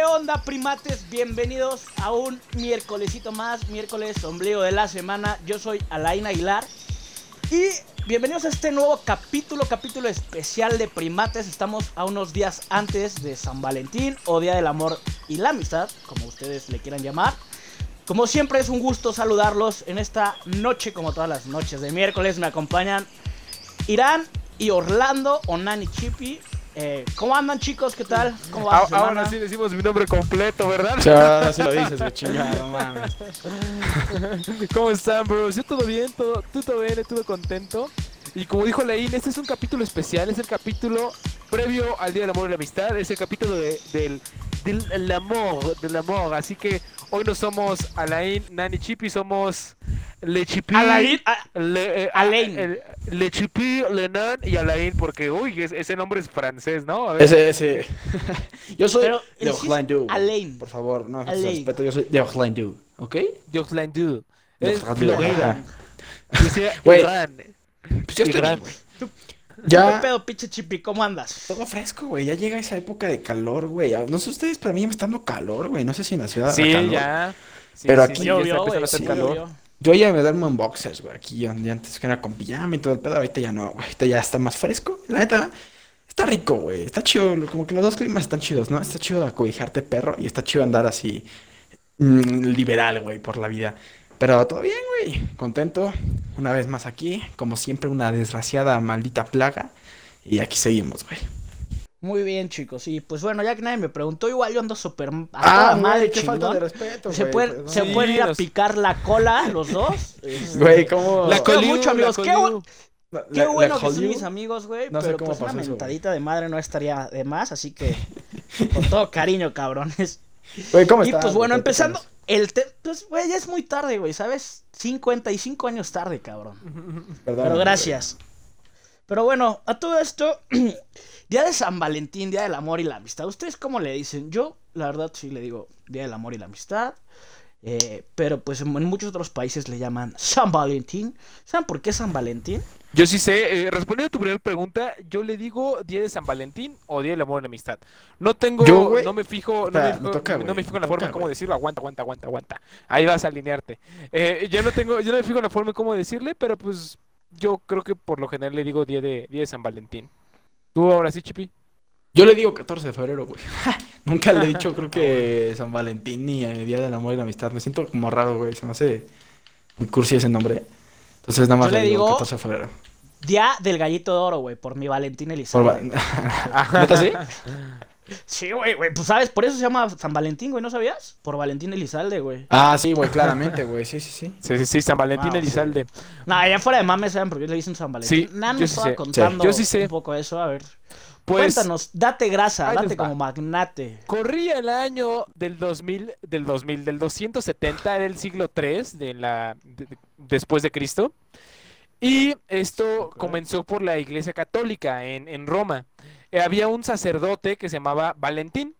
¿Qué onda, primates? Bienvenidos a un miércolesito más, miércoles ombligo de la semana. Yo soy Alain Aguilar y bienvenidos a este nuevo capítulo, capítulo especial de primates. Estamos a unos días antes de San Valentín o Día del Amor y la Amistad, como ustedes le quieran llamar. Como siempre es un gusto saludarlos en esta noche, como todas las noches de miércoles. Me acompañan Irán y Orlando, Onani Chippy. Eh, ¿Cómo andan chicos? ¿Qué tal? ¿Cómo va su Ah, Ahora semana? sí decimos mi nombre completo, ¿verdad? Ya, si lo dices, güey, chingada, no mames. ¿Cómo están, bros? Yo todo bien, todo, tú todo bien, todo contento. Y como dijo Leín, este es un capítulo especial, es el capítulo previo al Día del Amor y la Amistad, es el capítulo de- del, del el amor, del amor. Así que hoy no somos Alain, Nani Chipi, somos Le Chipi. Alain, Le, eh, Alain. Ese, ese. Yo soy Pero de es Orlando. Alain. Por favor, no Alain. respeto, yo soy de Orlando, ¿ok? De Es Orlando. Florida. Dice Güey. Pues yo estoy bien, güey. ¿Qué Ya, pedo, pinche Chippy? ¿Cómo andas? todo fresco, güey. Ya llega esa época de calor, güey. No sé ustedes, pero a mí me está dando calor, güey. No sé si en la ciudad Sí, calor. ya. Sí, Pero sí, aquí ya está a hacer sí, calor. llovió. Yo ya me duermo en boxers, güey. Aquí yo ya antes que era con pijama y todo el pedo. Ahorita ya no, güey. Ahorita ya está más fresco. La neta, está rico, güey. Está chido. Como que los dos climas están chidos, ¿no? Está chido acobijarte perro y está chido andar así mm, liberal, güey, por la vida. Pero todo bien, güey. Contento. Una vez más aquí. Como siempre, una desgraciada maldita plaga. Y aquí seguimos, güey. Muy bien, chicos. Y pues bueno, ya que nadie me preguntó, igual yo ando súper Ah, toda madre qué falta chingón. de respeto, Se güey, perdón. se Sí, pueden ir a los- picar la cola los dos. Güey, ¿cómo? La quiero mucho, la amigos. Qué, Coliu. bu- La- qué la- bueno la que son Hollywood. mis amigos, güey. No sé pero cómo pues una pasó eso, güey. mentadita de madre no estaría de más. Así que, con todo cariño, cabrones. Güey, ¿cómo Y estás, pues güey? bueno, empezando. El te- pues, güey, ya es muy tarde, güey, ¿sabes? 55 años tarde, cabrón. Perdóname, Pero güey. gracias. Pero bueno, a todo esto, Día de San Valentín, Día del Amor y la Amistad. ¿Ustedes cómo le dicen? Yo, la verdad, sí le digo Día del Amor y la Amistad. Eh, pero pues en, en muchos otros países le llaman San Valentín. ¿Saben por qué San Valentín? Yo sí sé, eh, respondiendo a tu primera pregunta, yo le digo Día de San Valentín o Día del Amor y la Amistad. No tengo, Yo, no me fijo, no, me, fijo- toca, no güey, me fijo en la forma toca, cómo decirlo, aguanta, aguanta, aguanta, aguanta. Ahí vas a alinearte. Eh, yo no tengo, yo no me fijo en la forma cómo decirle, pero pues yo creo que por lo general le digo Día de, Día de San Valentín. ¿Tú ahora sí, Chipi? Yo le digo 14 de febrero, güey. Nunca le he dicho, creo que San Valentín ni el Día del Amor y la Amistad. Me siento como raro, güey. Se me hace muy cursi ese nombre. Entonces nada más Yo le le digo digo- 14 de febrero. Día del Gallito de Oro, güey, por mi Valentín Por Elizalde. va- ¿Neta sí? Sí, güey, güey, pues sabes, por eso se llama San Valentín, güey, ¿no sabías? Por Valentín Elizalde, güey. Ah, sí, güey, claramente, güey. Sí, sí, sí. Sí, sí, sí, San Valentín Wow, sí. Elizalde. Nah, ya fuera de mames, ¿saben por qué le dicen San Valentín? Sí, me sí estaba sé. contando Sí, yo sí sé. un poco eso, a ver. Pues Cuéntanos, date grasa, date como magnate. corría el año del 2000, del 2000, del 270, era el siglo 3 de la, de- de- después de Cristo. Y esto comenzó por la Iglesia Católica en, en Roma. Eh, había un sacerdote que se llamaba Valentín.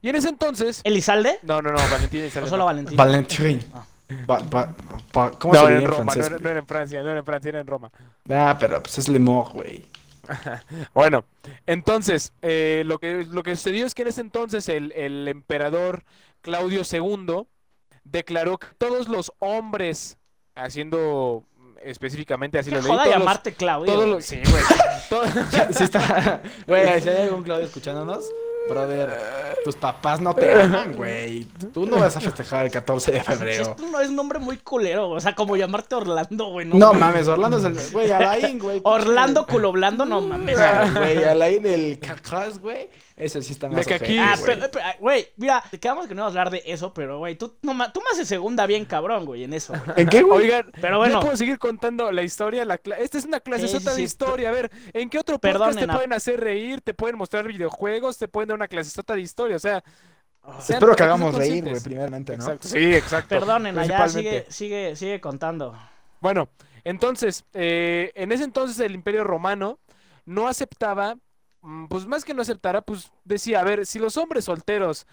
Y en ese entonces... ¿Elizalde? No, no, no, Valentín ¿O Elizalde solo no. Valentín? Valentín. Ah. Va- va- va- ¿Cómo No, se era en en Roma, no francés? era, no era en Francia, no era en Francia, era en Roma. Ah, pero pues es Lemor, güey. Bueno, entonces, eh, lo que, lo que sucedió es que en ese entonces el, el emperador Claudio II declaró que todos los hombres, haciendo específicamente así lo leí, joda llamarte Claudio. todos los- sí, güey, todo- Sí está. Güey, si hay algún Claudio escuchándonos, brother, tus papás no te aman, güey. Tú no vas a festejar el 14 de Sí, febrero. esto no es un nombre muy culero, o sea, como llamarte Orlando, güey. No, No mames. Orlando es el. Güey, Alain, güey. Orlando culo blando, no mames. Güey, Alain el cacas, güey. Ese sí está más De que aquí- Ah, güey. pero, pero, ah, güey, mira, te quedamos que no íbamos a hablar de eso, pero, güey, tú, no, tú me haces segunda bien cabrón, güey, en eso. güey. ¿En qué, güey? Oigan, Pero bueno. yo puedo seguir contando la historia. La cla- Esta es una clase Sí, sí, de historia. A ver, ¿en qué otro podcast te a- pueden hacer reír? Te pueden mostrar videojuegos, te pueden dar una clase de historia. O sea, sean- Espero que hagamos reír, güey, primeramente, ¿no? Exacto, sí, exacto. Perdonen, allá sigue, sigue, sigue contando. Bueno, entonces, eh, en ese entonces el Imperio Romano no aceptaba, pues más que no aceptara, pues decía, a ver, si los hombres solteros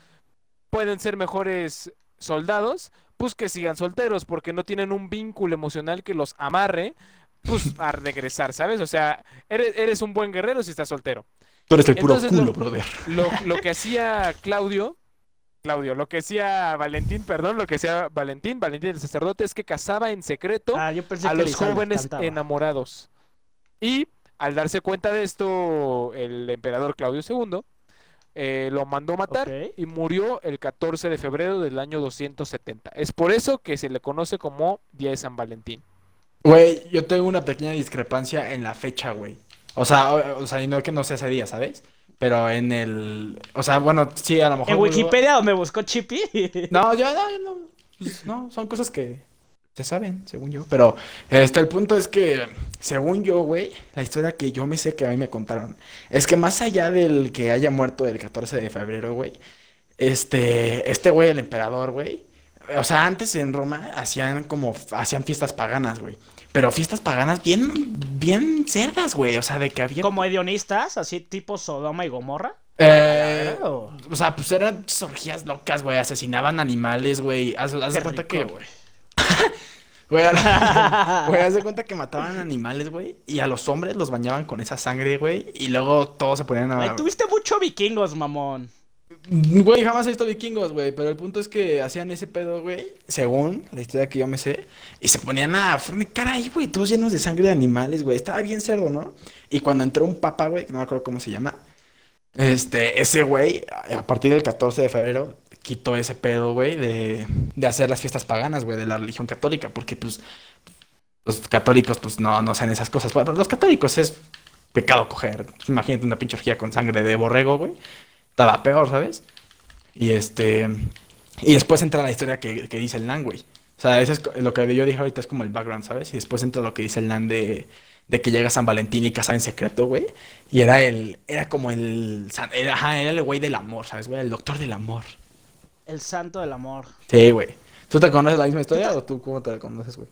pueden ser mejores soldados, pues que sigan solteros, porque no tienen un vínculo emocional que los amarre, pues a regresar, ¿sabes? O sea, eres, eres un buen guerrero si estás soltero. Tú eres el puro Entonces, culo, lo- brother. Lo, lo que hacía Claudio Claudio, lo que decía Valentín, perdón, lo que decía Valentín, Valentín el sacerdote, es que casaba en secreto Ah, a los jóvenes enamorados. Y al darse cuenta de esto, el emperador Claudio II eh, lo mandó matar y murió el 14 de febrero del año 270. Es por eso que se le conoce como Día de San Valentín. Güey, yo tengo una pequeña discrepancia en la fecha, güey. O sea, o, o sea, y no que no sea ese día, ¿sabes? Pero en el... O sea, bueno, sí, a lo mejor... En Wikipedia donde buscó Chippy. No, yo no, yo no, pues, no, son cosas que se saben, según yo. Pero este, el punto es que, según yo, güey, la historia que yo me sé que a mí me contaron, es que más allá del que haya muerto el 14 de febrero, güey, este, este güey, el emperador, güey, o sea, antes en Roma hacían como, hacían fiestas paganas, güey. Pero fiestas paganas bien, bien cerdas, güey. O sea, de que había... Como hedionistas, así tipo Sodoma y Gomorra. Eh, o sea, pues eran orgías locas, güey. Asesinaban animales, güey. Haz, haz de cuenta rico, que, güey. Güey, de cuenta que mataban animales, güey. Y a los hombres los bañaban con esa sangre, güey. Y luego todos se ponían a. Ay, tuviste mucho vikingos, mamón. Güey, jamás he visto vikingos, güey. Pero el punto es que hacían ese pedo, güey. Según la historia que yo me sé. Y se ponían a fornicar ahí, güey. Todos llenos de sangre de animales, güey. Estaba bien cerdo, ¿no? Y cuando entró un papa, güey, que no me acuerdo cómo se llama. Este, ese güey, a partir del 14 de febrero, quitó ese pedo, güey, de, de hacer las fiestas paganas, güey, de la religión católica. Porque, pues, los católicos, pues, no, no hacen esas cosas. Los católicos es pecado coger. Imagínate una pinche orgía con sangre de borrego, güey. Estaba peor, ¿sabes? Y este. Y después entra la historia que, que dice el Nan, güey. O sea, eso es lo que yo dije ahorita es como el background, ¿sabes? Y después entra lo que dice el Nan de, de que llega San Valentín y casa en secreto, güey. Y era el. Era como el. ajá, era el güey del amor, ¿sabes, güey? El doctor del amor. El santo del amor. Sí, güey. ¿Tú te conoces la misma historia o tú cómo te la conoces, güey?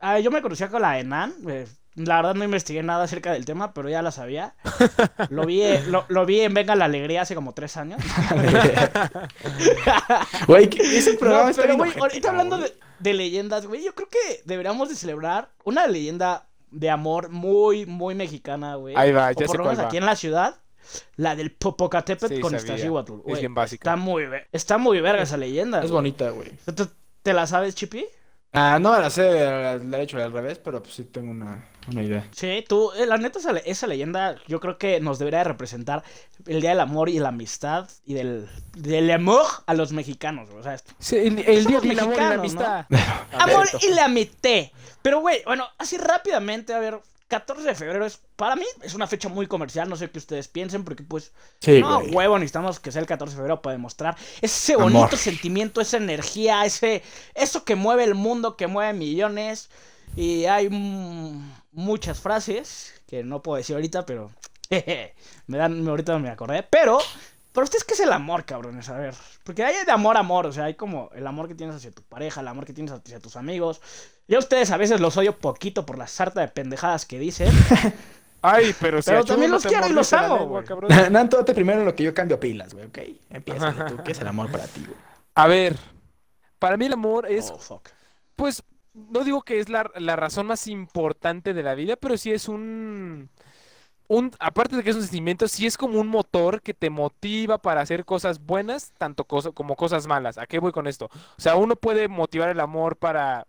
Ah, yo me conocía con la de Nan. eh, la verdad no investigué nada acerca del tema, pero ya la sabía. Lo vi, eh, lo, lo vi en Venga la Alegría hace como tres años. Güey, ese programa No, está pero güey, ahorita hablando de, de leyendas, güey, yo creo que deberíamos de celebrar una leyenda de amor muy, muy mexicana, güey. Ahí va, O ya por sé lo cuál menos va. aquí en la ciudad, la del Popocatépetl Sí, con. Iztaccíhuatl, Es güey. bien básica. Está muy, está muy verga esa leyenda. Es bonita, güey. ¿Te, te la sabes, Chippy? Ah, no, la sé del derecho y al revés, pero pues sí tengo una, una idea. Sí, tú, eh, la neta, esa, le- esa leyenda yo creo que nos debería de representar el Día del Amor y la Amistad y del, del amor a los mexicanos, güey. O sea, Sí, el, el día del amor y la amistad. Amor y la amité. Pero, güey, bueno, así rápidamente, a ver, 14 de febrero es, para mí, es una fecha muy comercial, no sé qué ustedes piensen, porque pues, Sí, no, güey. huevo, necesitamos que sea el 14 de febrero para demostrar ese Amor. bonito sentimiento, esa energía, ese, eso que mueve el mundo, que mueve millones. Y hay muchas frases que no puedo decir ahorita, pero me dan, ahorita me acordé. Pero, para ustedes, ¿qué es el amor, cabrones? A ver, porque hay de amor a amor, o sea, hay como el amor que tienes hacia tu pareja, el amor que tienes hacia tus amigos. Yo a ustedes a veces los odio poquito por la sarta de pendejadas que dicen. Ay, pero si Pero también no los quiero y los amo, lengua, güey. cabrón. Nan, tú date primero en lo que yo cambio pilas, güey, ¿ok? Empieza tú, ¿qué es el amor para ti, güey? A ver, para mí el amor es, Oh, fuck. pues, no digo que es la, la razón más importante de la vida, pero sí es un, un, aparte de que es un sentimiento, sí es como un motor que te motiva para hacer cosas buenas, tanto cosa- como cosas malas. ¿A qué voy con esto? O sea, uno puede motivar el amor para,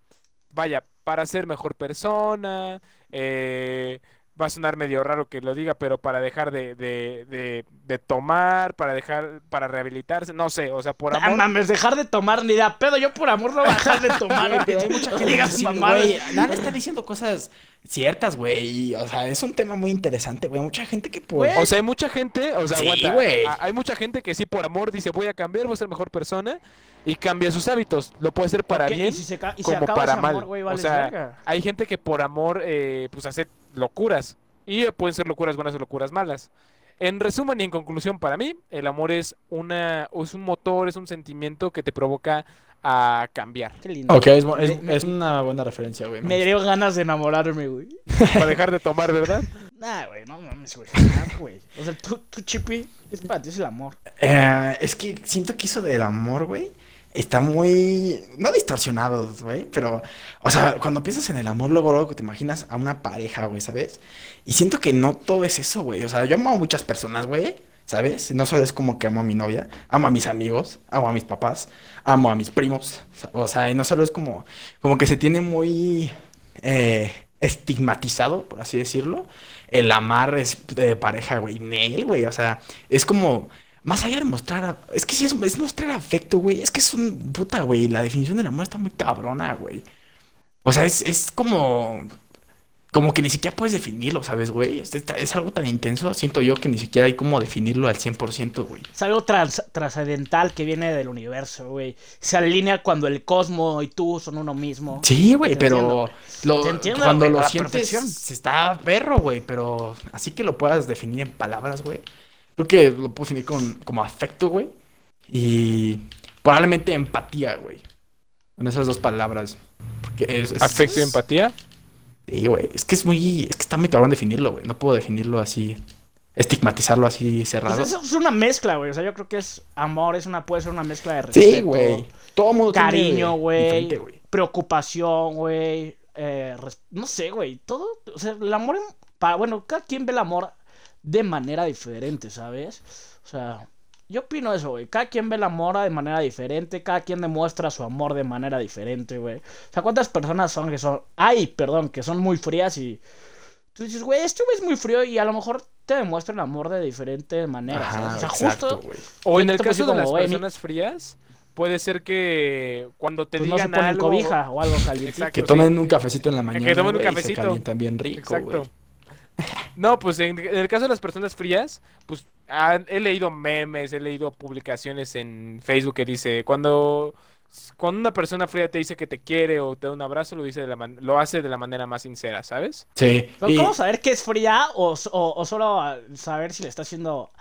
vaya, para ser mejor persona, eh, va a sonar medio raro que lo diga, pero para dejar de, de, de, de tomar, para dejar, para rehabilitarse, no sé, o sea, por Ah, amor. mames, dejar de tomar ni da pedo. Yo por amor no voy a dejar de tomar. Hay mucha Que sí, mamadas. güey, Nan está diciendo cosas ciertas, güey, o sea, es un tema muy interesante, güey, mucha gente que por... Güey. O sea, hay mucha gente, o sea, Sí, aguanta, hay mucha gente que sí por amor dice voy a cambiar, voy a ser mejor persona y cambia sus hábitos. Lo puede hacer para bien y si se, y como para mal. o sea, hay gente que por amor eh, pues hace locuras y pueden ser locuras buenas o locuras malas. En resumen y en conclusión, para mí, el amor es una, es un motor, es un sentimiento que te provoca a cambiar, Qué lindo. Ok, es, es- Me- me- es una buena referencia, güey. Me dio ganas de enamorarme, güey. para dejar de tomar, ¿verdad? Nah, güey, no mames, güey. güey. O sea, tú, tú, Chippy, es para ti es el amor. Eh, es que siento que eso del amor, güey, está muy, no distorsionado, güey, pero, o sea, cuando piensas en el amor, luego, luego te imaginas a una pareja, güey, ¿sabes? Y siento que no todo es eso, güey, o sea, yo amo a muchas personas, güey, ¿sabes? No solo es como que amo a mi novia, amo a mis amigos, amo a mis papás, amo a mis primos. O sea, y no solo es como, como que se tiene muy eh, estigmatizado, por así decirlo, el amar es de pareja, güey, Nel, güey. O sea, es como, más allá de mostrar, es que sí es, es mostrar afecto, güey. Es que es un puta, güey. La definición del amor está muy cabrona, güey. O sea, es, es como, como que ni siquiera puedes definirlo, ¿sabes, güey? Es, es algo tan intenso, siento yo, que ni siquiera hay como definirlo al 100%, güey. Es algo trans- trascendental que viene del universo, güey. Se alinea cuando el cosmo y tú son uno mismo. Sí, güey, pero lo- Te entiendo, cuando a lo sientes perfección. se está perro, güey, pero así que lo puedas definir en palabras, güey. Creo que lo puedo definir con, como afecto, güey. Y probablemente empatía, güey. Con esas dos palabras. Porque es, es- Afecto y empatía. Sí, güey. Es que es muy. Es que está muy cabrón definirlo, güey. No puedo definirlo así. Estigmatizarlo así Pues cerrado. eso es una mezcla, güey. O sea, yo creo que es amor, es una, puede ser una mezcla de Sí, respeto, güey. Todo mundo Cariño, güey. Preocupación, güey. eh, no sé, güey. Todo. O sea, el amor. para, bueno, cada quien ve el amor de manera diferente, ¿sabes? O sea, yo opino eso, güey. Cada quien ve el amor de manera diferente. Cada quien demuestra su amor de manera diferente, güey. O sea, ¿cuántas personas son que son. Ay, perdón, que son muy frías y. Tú dices, güey, este güey es muy frío y a lo mejor te demuestra el amor de diferentes maneras. o sea, exacto, justo. O en el caso de como, las personas frías, puede ser que cuando te Pues no se digan ponen algo... cobija o algo calientito. Exacto. Que sí. tomen un cafecito en la mañana. tomen un güey, y se cafecito. calientan bien rico, Exacto. güey. No, pues en, en el caso de las personas frías, pues he leído memes, he leído publicaciones en Facebook que dice, cuando, cuando una persona fría te dice que te quiere o te da un abrazo, lo dice de la man- lo hace de la manera más sincera, ¿sabes? Sí. Pero y- ¿Cómo saber que es fría o, o, o solo saber si le está haciendo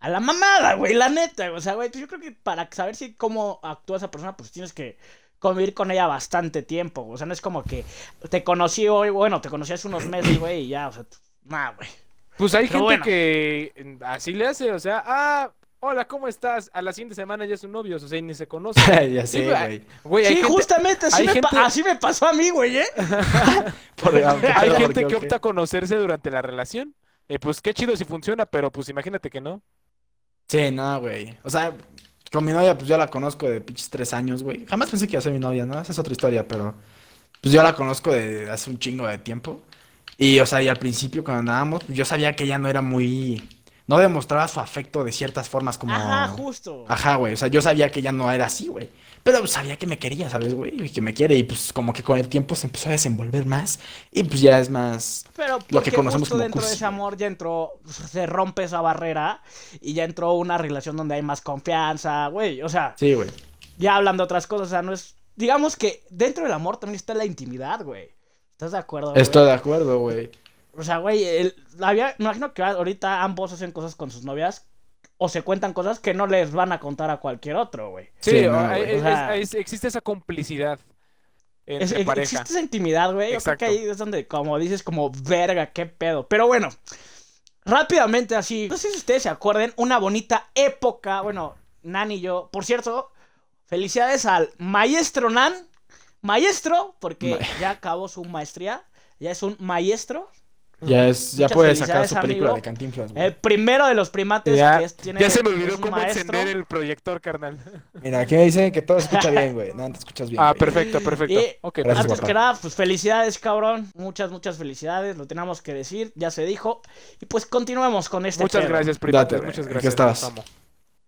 a la mamada, güey? La neta, o sea, güey, pues yo creo que para saber si cómo actúa esa persona, pues tienes que convivir con ella bastante tiempo. O sea, no es como que te conocí hoy, bueno, te conocí hace unos meses, güey, y ya, o sea, güey. Pues hay Pero gente bueno. que así le hace, o sea, ah, hola, ¿cómo estás? A la siguiente semana ya son novios, o sea, y ni se conocen. ya Sí, sé, güey. hay Sí, gente, justamente, así me, gente- así me pasó a mí, güey, ¿eh? Por- hay gente que opta a conocerse durante la relación. Eh, pues qué chido si funciona, pero pues imagínate que no. Sí, no, güey. O sea, con mi novia, pues yo la conozco de pinches tres años, güey. Jamás pensé que iba a ser mi novia, ¿no? Esa es otra historia, pero pues yo la conozco de hace un chingo de tiempo. Y, o sea, y al principio cuando andábamos, yo sabía que ella no era muy... No demostraba su afecto de ciertas formas como... Ajá, justo. Ajá, güey. O sea, yo sabía que ella no era así, güey. Pero pues, sabía que me quería, ¿sabes, güey? Y que me quiere. Y pues como que con el tiempo se empezó a desenvolver más. Y pues ya es más... Pero Lo que conocemos justo como dentro de ese amor ya entró, se rompe esa barrera y ya entró una relación donde hay más confianza, güey. O sea, Sí, güey. ya hablando de otras cosas, o sea, no es... Digamos que dentro del amor también está la intimidad, güey. ¿Estás de acuerdo? güey? Estoy de acuerdo, güey. O sea, güey, el- había, me imagino que ahorita ambos hacen cosas con sus novias o se cuentan cosas que no les van a contar a cualquier otro, güey. Sí, Sí, o- no, hay- güey. es- O sea- es- existe esa complicidad Es- entre es- pareja. existe esa intimidad, güey. Yo creo que Exacto. ahí es donde, como dices, como verga, qué pedo. Pero bueno, rápidamente así. No sé si ustedes se acuerden, una bonita época. Bueno, Nan y yo. Por cierto, felicidades al maestro Nan. Maestro, porque Ma- ya acabó su maestría. Ya es un maestro. Ya es, ya puede sacar su película amigo. de Cantinflas, güey. El primero de los primates Ya, que es- tiene. ya se me olvidó cómo maestro. encender el proyector, carnal. Mira, aquí me dicen que todo se escucha bien, güey. No, te escuchas bien. Ah, güey. perfecto, perfecto. Y- Ok, Gracias, Antes guapa. que nada, pues felicidades, cabrón. Muchas, muchas felicidades. Lo tenemos que decir, ya se dijo. Y pues continuemos con este muchas pedo. gracias, primates, Date, muchas ¿En qué gracias. los amo.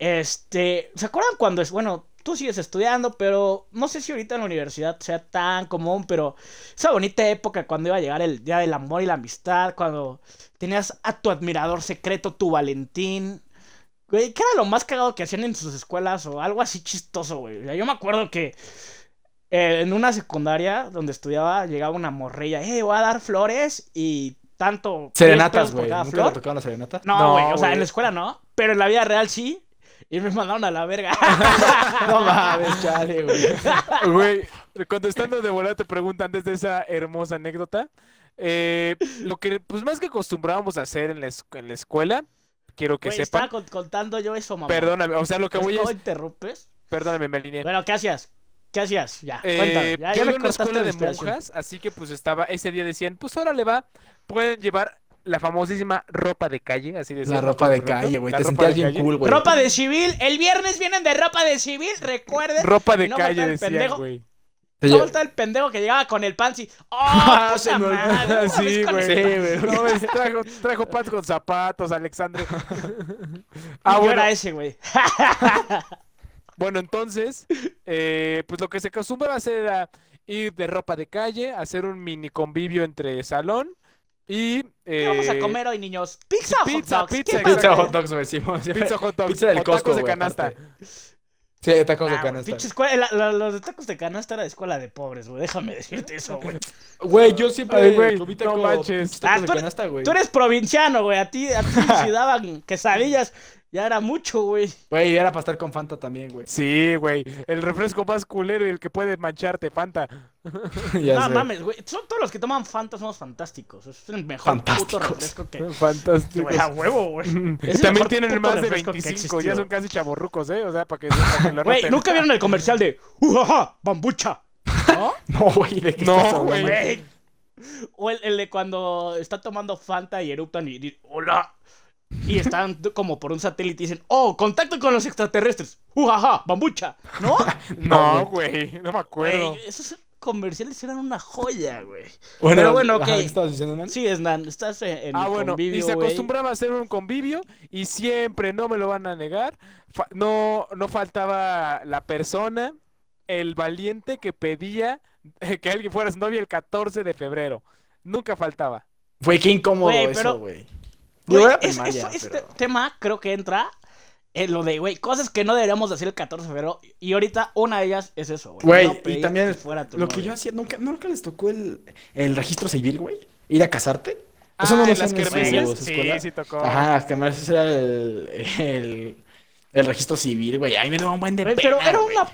Este, ¿se acuerdan cuando es, bueno, tú sigues estudiando, pero no sé si ahorita en la universidad sea tan común, pero esa bonita época cuando iba a llegar el día del amor y la amistad, cuando tenías a tu admirador secreto, tu Valentín. Güey, ¿qué era lo más cagado que hacían en sus escuelas o algo así chistoso, güey? O sea, yo me acuerdo que eh, en una secundaria donde estudiaba llegaba una morrilla, eh, voy a dar flores y tanto... 10 Serenatas, güey. ¿Nunca flor. te tocaron las serenatas? No, No, güey, o sea, en la escuela no, pero en la vida real sí. Y me mandaron a la verga. No mames, chale, güey. Güey, contestando de volada te pregunta antes de esa hermosa anécdota. eh, lo que, pues más que acostumbrábamos a hacer en la, en la escuela, quiero que Güey, sepan. estaba con- contando yo eso, mamá. Perdóname, o sea, lo que voy ¿Cómo es. interrumpes? Perdóname, me alineé. Bueno, ¿qué hacías? ¿Qué hacías? Ya, Eh, cuéntame. Ya, yo ya me iba a una escuela la de monjas, así que pues estaba, ese día decían, pues ahora le va, pueden llevar la famosísima ropa de calle, así decía. La ropa de calle, güey. Te sentías bien cool, güey. Ropa de civil. El viernes vienen de ropa de civil, recuerden. Ropa de no calle, decía, pendejo. güey. ¿Cómo está el pendejo que llegaba con el pants y. ¡Oh, Ah, se me olvidó. Sí, güey. el- Sí, güey. No, ves, trajo, trajo pants con zapatos, Alexandre. Ah, yo bueno, era ese, güey. bueno, entonces, eh, pues lo que se acostumbraba a hacer era ir de ropa de calle, hacer un mini convivio entre salón y... ¿Qué vamos a eh, comer hoy, niños? ¿Pizza o hot pizza, dogs? pizza, ¿Qué pizza, Pizza hot dogs, sí. Pizza hot dogs Pizza del o tacos Costco, de canasta. aparte. Sí, tacos de Ah, canasta. pinche escuela- la- la- los de tacos de canasta era de escuela de pobres, güey. Déjame decirte eso, güey. Güey, yo siempre Ay, güey, comí no taco- manches. tacos Ah, de tú eres- canasta, güey. Tú eres provinciano, güey. A ti, a ti si daban quesadillas, ya era mucho, güey. Güey, era para estar con Fanta también, güey. Sí, güey. El refresco más culero y el que puede mancharte, Fanta. Ya no sé. mames, güey. Son todos los que toman Fanta somos fantásticos. Es el mejor puto refresco que. Fantástico. Güey, a huevo, güey. También mejor tienen puto más de refresco que ha 25, ya son casi chavorrucos, ¿eh? O sea, para que, para que lo Güey. ¿nunca vieron el comercial de Ujaja, bambucha? ¿No? No, güey, ¿de qué No, güey. Güey. O el, el de cuando está tomando Fanta y eruptan y dicen, hola. Y están como por un satélite y dicen, oh, contacto con los extraterrestres. Ujaja, bambucha. ¿No? No, güey, no me acuerdo. Esos comerciales eran una joya, güey. Bueno, Pero bueno, ok. ajá, ¿qué estabas diciendo, man? Sí, Snan, estás en, en Ah, bueno, y convivio, se güey. acostumbraba a hacer un convivio y siempre, no me lo van a negar, fa- no, no faltaba la persona, el valiente que pedía que alguien fuera su novia el 14 de febrero. Nunca faltaba. Güey, qué incómodo eso, pero-. Güey, Yo era es- primaria, es- este tema creo que entra en lo de, güey, cosas que no deberíamos hacer el 14 de febrero. Y ahorita una de ellas es eso, güey. Güey, no y también que fuera tu lo que yo hacía, ¿nunca, nunca les tocó el, el registro civil, güey? Ir a casarte. Ah, Eso no lo las kermeses, sí, escuela. sí tocó. Ajá, las kermeses era el, el, el registro civil, güey. Ahí me daba un buen de pena, Pero era güey. una,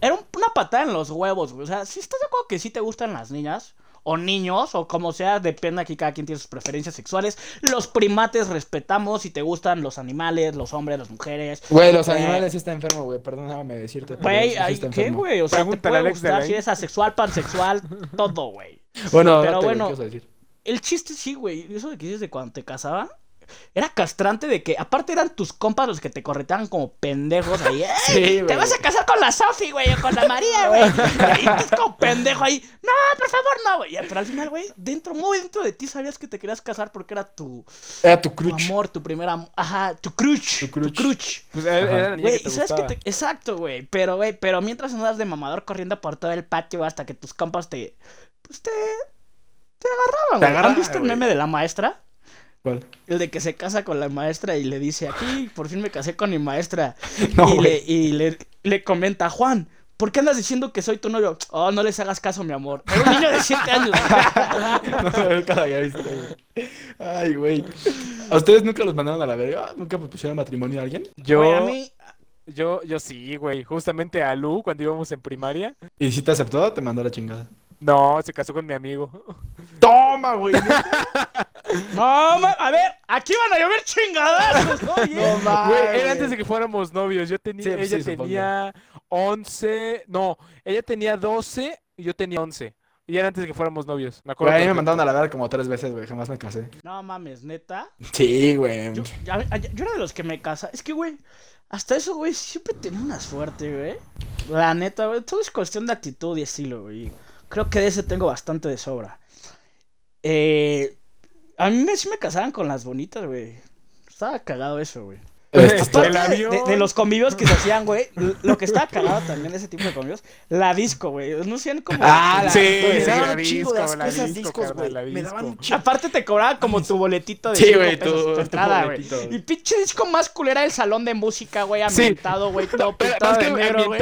era un- una patada en los huevos, güey. O sea, si estás de acuerdo que sí te gustan las niñas, o niños, o como sea, depende aquí, cada quien tiene sus preferencias sexuales. Los primates respetamos si te gustan los animales, los hombres, las mujeres. Güey, los Eh, animales sí está enfermo, güey. Perdóname decirte. pero Güey, sí ¿qué, güey? O sea, te puede Alex gustar si I. es asexual, pansexual, todo, güey. Bueno, Pero date, bueno. ¿qué ibas a decir? El chiste sí, güey. Eso de que dices de cuando te casaban. Era castrante de que, aparte eran tus compas los que te correteaban como pendejos ahí. ¡Ey! Sí, Te güey. vas a casar con la Sofi, güey, o con la María, güey. Y tú estás como pendejo ahí. No, por favor, no, güey. Pero al final, güey, dentro, muy dentro de ti sabías que te querías casar porque era tu, Era tu tu crush. amor, tu primer amor. Ajá, tu crush. Tu Tu crush. crush. Pues era, era la niña Güey, que te ¿y ¿sabes gustaba. te- Exacto, güey. Pero, güey, pero mientras andas de mamador corriendo por todo el patio hasta que tus compas te. Pues te. Te agarraban, Te güey. ¿Han agarraban, visto el meme de la maestra? ¿Cuál? El de que se casa con la maestra y le dice, aquí por fin me casé con mi maestra. No, y le, y le, le comenta, Juan, ¿por qué andas diciendo que soy tu novio? Oh, no les hagas caso, mi amor. Era un niño de 7 años. No, nunca lo había visto, güey. Ay, güey. ¿A ustedes nunca los mandaron a la verga? ¿Nunca propusieron matrimonio a alguien? Yo, Güey, a mí, yo, yo sí, güey. Justamente a Lu, cuando íbamos en primaria. ¿Y si te aceptó te mandó a la chingada? No, se casó con mi amigo. ¡Toma, güey! no, ma- a ver, aquí van a llover chingadazos. Oye. No. Güey, era antes de que fuéramos novios. Yo tenía, Sí, pues ella sí, supongo. tenía 11, no, ella tenía 12 y yo tenía 11. Y era antes de que fuéramos novios. Me acuerdo. Güey, a mí me perfecto. mandaron a la verga como tres veces, güey. Jamás me casé. No mames, neta. Sí, güey. Yo, yo era de los que me casa. Es que, güey, hasta eso, güey, siempre tenía una suerte, güey. La neta, güey, todo es cuestión de actitud y estilo, güey. Creo que de ese tengo bastante de sobra. Eh, a mí sí me casaban con las bonitas, güey. Estaba cagado eso, güey. Aparte de, de- los convivios que se hacían, güey, lo que estaba cagado también de ese tipo de convivios, la disco, güey. No hacían como. Ah, la Sí, Me sí, daban la un chingo disco, la disco, discos, güey. la Me daban un. Aparte te cobraban como tu boletito de Sí, cinco güey, pesos tu- entrada, güey. boletito, güey. Y pinche disco más culera el salón de música, güey, Sí. ambientado, güey, todo Pero pintado de negro, güey.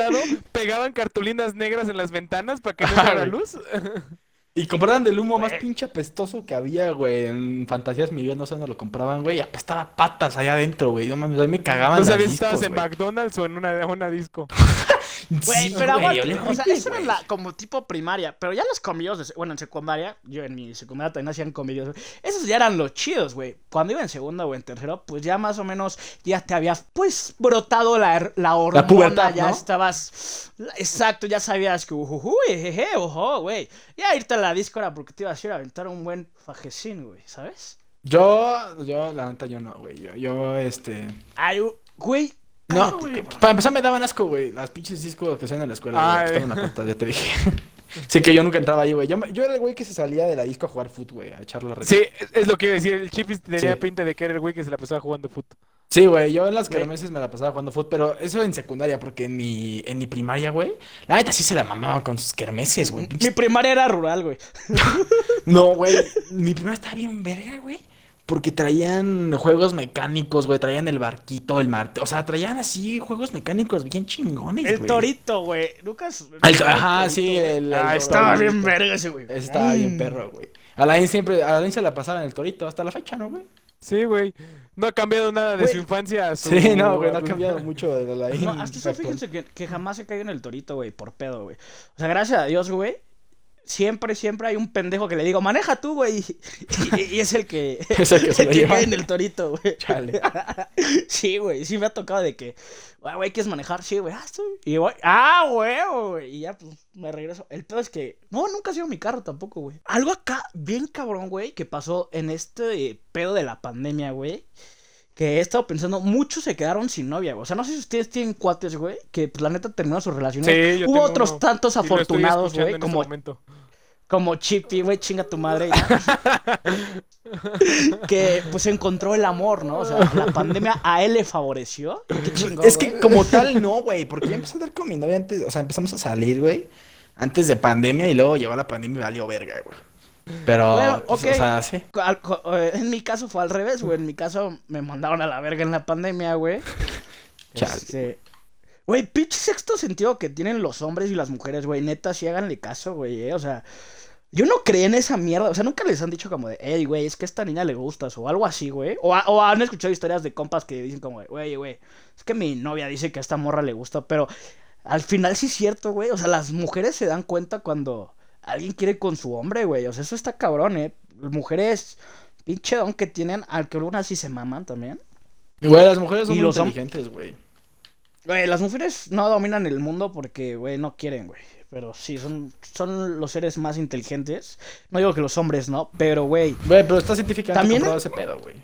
pegaban cartulinas negras en las ventanas para que no entrara güey. luz. Y compraban del humo más pinche apestoso que había, güey. En Fantasías Miguel, no sé dónde lo compraban, güey. y Apestaba patas allá adentro, güey. No mames, a mí me cagaban No las sabías si discos, estabas en güey. McDonald's o en una, una disco. Güey, Sí, pero güey, o sea, eso era la, como tipo primaria, pero ya los convivios, de, bueno, en secundaria, yo en mi secundaria también hacían convivios, esos ya eran los chidos, güey. Cuando iba en segundo o en tercero, pues ya más o menos ya te había, pues, brotado la, la hormona, pubertad, ya ¿no? estabas, exacto, ya sabías que, ujujuy, jeje, ojo, güey. Ya irte a la disco era porque te ibas a ir a aventar un buen fajecín, güey, ¿sabes? Yo, yo, la neta, yo no, güey. Yo, yo, este. Ay, güey. No, güey. Para empezar me daban asco, güey. Las pinches discos que hacían en la escuela, güey. Estaban ya te dije. Sí, que yo nunca entraba ahí, güey. Yo, era el güey que se salía de la disco a jugar fútbol, güey, a echar la reta. Sí, es- lo que iba a decir. El Chipis tenía Sí. pinta de que era el güey que se la pasaba jugando fútbol. Sí, güey, yo en las kermeses me la pasaba jugando fútbol, pero eso en secundaria, porque en mi, en mi primaria, güey, la neta sí se la mamaba con sus kermeses, güey. Mi primaria era rural, güey. No, güey, mi primaria estaba bien verga, güey, porque traían juegos mecánicos, güey, traían el barquito, el marte, o sea, traían así juegos mecánicos bien chingones, El güey. torito, güey. Lucas. El to- Ajá, sí, el, el Ah, Estaba torito. bien verga ese, güey. Estaba bien Mm. perro, güey. Alain siempre, Alain se la pasaba en el torito hasta la fecha, ¿no, güey? Sí, güey. No ha cambiado nada de Güey. su infancia a su... Sí, no, güey, no ha cambiado mucho de Alain. No, hasta eso actual. fíjense que, que jamás se caiga en el torito, güey, por pedo, güey. O sea, gracias a Dios, güey. Siempre, siempre hay un pendejo que le digo, maneja tú, güey. Y, y es el que, Es el que se el que cae en el torito, güey. Chale. Sí, güey, sí me ha tocado de que, "Güey, ¿quieres manejar? Sí, güey, ah, estoy. Y voy, ah, güey, güey. Y ya, pues, me regreso. El pedo es que, no, nunca ha sido mi carro tampoco, güey. Algo acá, bien cabrón, güey, que pasó en este pedo de la pandemia, güey. Que he estado pensando, muchos se quedaron sin novia, güey. O sea, no sé si ustedes tienen cuates, güey, que pues la neta terminaron sus relaciones. Sí, yo Hubo tengo otros uno. tantos afortunados, güey, en este como, momento. como Chippy, güey, chinga tu madre. ya. que pues encontró el amor, ¿no? O sea, la pandemia a él le favoreció. Qué Es que güey. como tal, no, güey, porque yo empecé a andar con mi novia antes, o sea, empezamos a salir, güey, antes de pandemia y luego llegó la pandemia y valió verga, güey. Pero, Bueno, pues, ok. o sea, sí. Al- co- eh, En mi caso fue al revés, güey. En mi caso me mandaron a la verga en la pandemia, güey. Este, Güey, pinche sexto sentido que tienen los hombres y las mujeres, güey. Neta, sí háganle caso, güey. eh, O sea, yo no creí en esa mierda. O sea, nunca les han dicho como de, hey, güey, es que a esta niña le gustas o algo así, güey. O, o han escuchado historias de compas que dicen como, güey, güey, es que mi novia dice que a esta morra le gusta. Pero al final sí es cierto, güey. O sea, las mujeres se dan cuenta cuando alguien quiere con su hombre, güey. O sea, eso está cabrón, eh. Mujeres, pinche don que tienen, al que algunas sí se maman también. Güey, las mujeres son Y muy los hom- inteligentes, güey. Güey, las mujeres no dominan el mundo porque, güey, no quieren, güey. Pero sí, son, son los seres más inteligentes. No digo que los hombres no, pero, güey, Güey, pero está científicamente También- comprobado ese pedo, güey.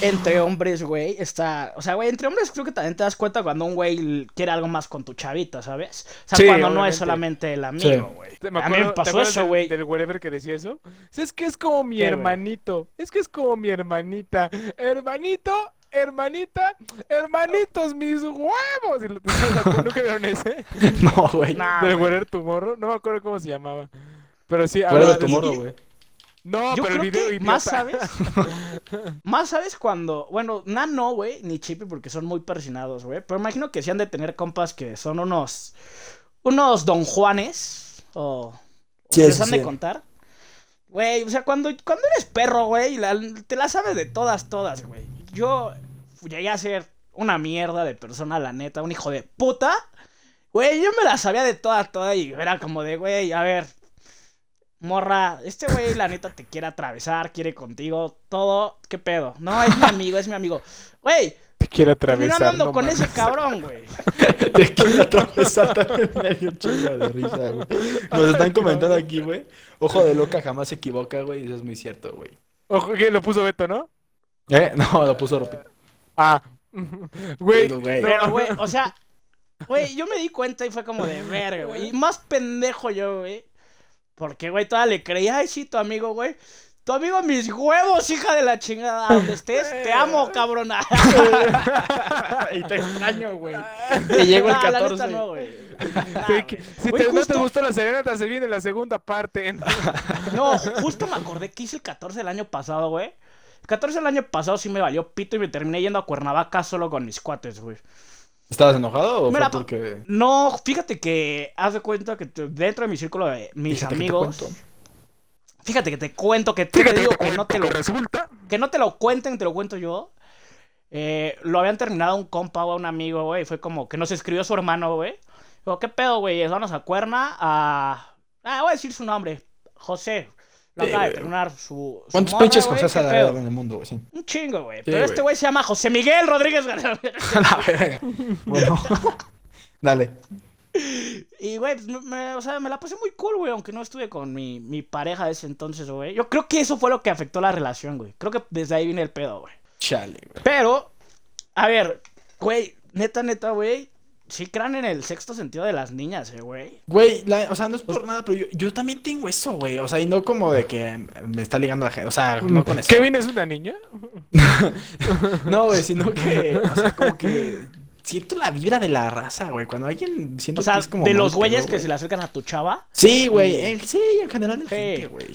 Entre hombres, güey, está... O sea, güey, entre hombres creo que también te das cuenta cuando un güey quiere algo más con tu chavita, ¿sabes? O sea, Sí, cuando no es solamente el amigo, güey. A mí me acuerdo- ¿te pasó eso, del- güey. Del wherever que decía eso. Es que es como mi hermanito. Es que es como mi hermanita. Hermanito, hermanita, hermanitos, mis huevos. Y lo- ¿Nunca vieron ese? No, güey. Nah, Del. Wherever Tomorrow. No me acuerdo cómo se llamaba. Pero sí, Fuera de tu morro, güey. No, Yo pero el creo video que más sabes. más sabes cuando. Bueno, Nan no, güey, ni Chippy porque son muy persinados, güey. Pero imagino que sí han de tener compas que son unos. Unos Don Juanes. O. Sí, les sí, han de contar. Güey, o sea, cuando, cuando eres perro, güey, la- te la sabes de todas, todas, güey. Yo llegué a ser una mierda de persona, la neta, un hijo de puta. Güey, yo me la sabía de todas, todas y era como de, güey, a ver, morra, este güey la neta te quiere atravesar, quiere contigo, todo, ¿qué pedo? No, es mi amigo, es mi amigo. Güey, Te terminé atravesar. no con mames. ese cabrón, güey. Te quiero atravesar también me de risa, güey. Nos están comentando aquí, güey. Ojo de loca jamás se equivoca, güey. Y eso es muy cierto, güey. Ojo, que lo puso Beto, ¿no? ¿Eh? No, lo puso Ropi. Ah. Güey. Pero, güey. Pero, güey, o sea, güey, yo me di cuenta y fue como de verga, güey. Y más pendejo yo, güey. Porque, güey, toda le creía, ay, sí, tu amigo, güey. Tu amigo, mis huevos, hija de la chingada. Donde estés, te amo, cabrona. y te extraño, güey. Te llego el Ah, la 14. neta no, güey. Nah, Sí, güey. que- si Güey, te, no te justo- gustó la serenata, se viene la segunda parte. No, justo me acordé que hice el 14 del año pasado, güey. El 14 del año pasado sí me valió pito y me terminé yendo a Cuernavaca solo con mis cuates, güey. ¿Estabas enojado o Mira, fue porque.? No, fíjate que haz de cuenta que te- dentro de mi círculo de mis Fíjate te amigos. Fíjate que te cuento que te, digo que no te lo resulta. que no te lo cuenten, te lo cuento yo. Eh, lo habían terminado un compa o un amigo, güey. Fue como que nos escribió su hermano, güey. Digo, ¿qué pedo, güey? Vamos a Cuerna a. Ah, voy a decir su nombre. José. Lo acaba de terminar su. su ¿Cuántos morra, pinches José se ¿qué ha dado en el mundo, güey? Sí. Un chingo, güey. Pero este güey. se llama José Miguel Rodríguez García. La verga. Bueno. Dale. Y, güey, pues, me- o sea, me la pasé muy cool, güey, aunque no estuve con mi, mi pareja de ese entonces, güey. Yo creo que eso fue lo que afectó la relación, güey. Creo que desde ahí viene el pedo, güey. Chale, güey. Pero, a ver, güey, neta, neta, güey, sí crean en el sexto sentido de las niñas, eh, güey. Güey, la- o sea, no es por nada, pero yo, yo también tengo eso, güey. O sea, y no como de que me está ligando la gente. O sea, no con eso. ¿Kevin es una niña? No, güey, sino que, o sea, como que siento la vibra de la raza, güey. Cuando alguien siento O sea, que es como de los güeyes que se le acercan a tu chava. Sí, güey, sí, en general Sí. gente, güey.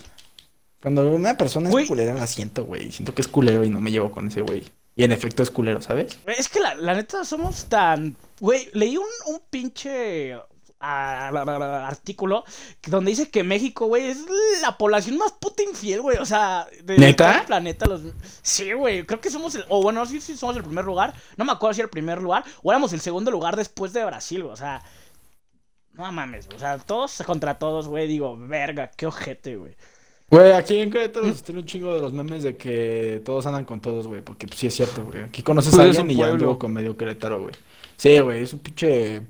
Cuando una persona Güey. es culera, la siento, güey. Siento que es culero y no me llevo con ese güey. Y en efecto es culero, ¿sabes? Es que la, la neta somos tan. Güey, leí un, un pinche ah, la- la- artículo donde dice que México, güey, es la población más puta infiel, güey. O sea, de ¿Neta? todo el planeta. Los... Sí, güey, creo que somos el. O bueno, sí, sí, somos el primer lugar. No me acuerdo si el primer lugar o éramos el segundo lugar después de Brasil, güey. O sea. No mames, o sea, todos contra todos, güey. Digo, verga, qué ojete, güey. Güey, aquí en Querétaro existen un chingo de los memes de que todos andan con todos, güey. Porque pues, sí es cierto, güey. Aquí conoces Pues a es alguien un y ya pueblo. anduvo con medio Querétaro, güey. Sí, güey, es un pinche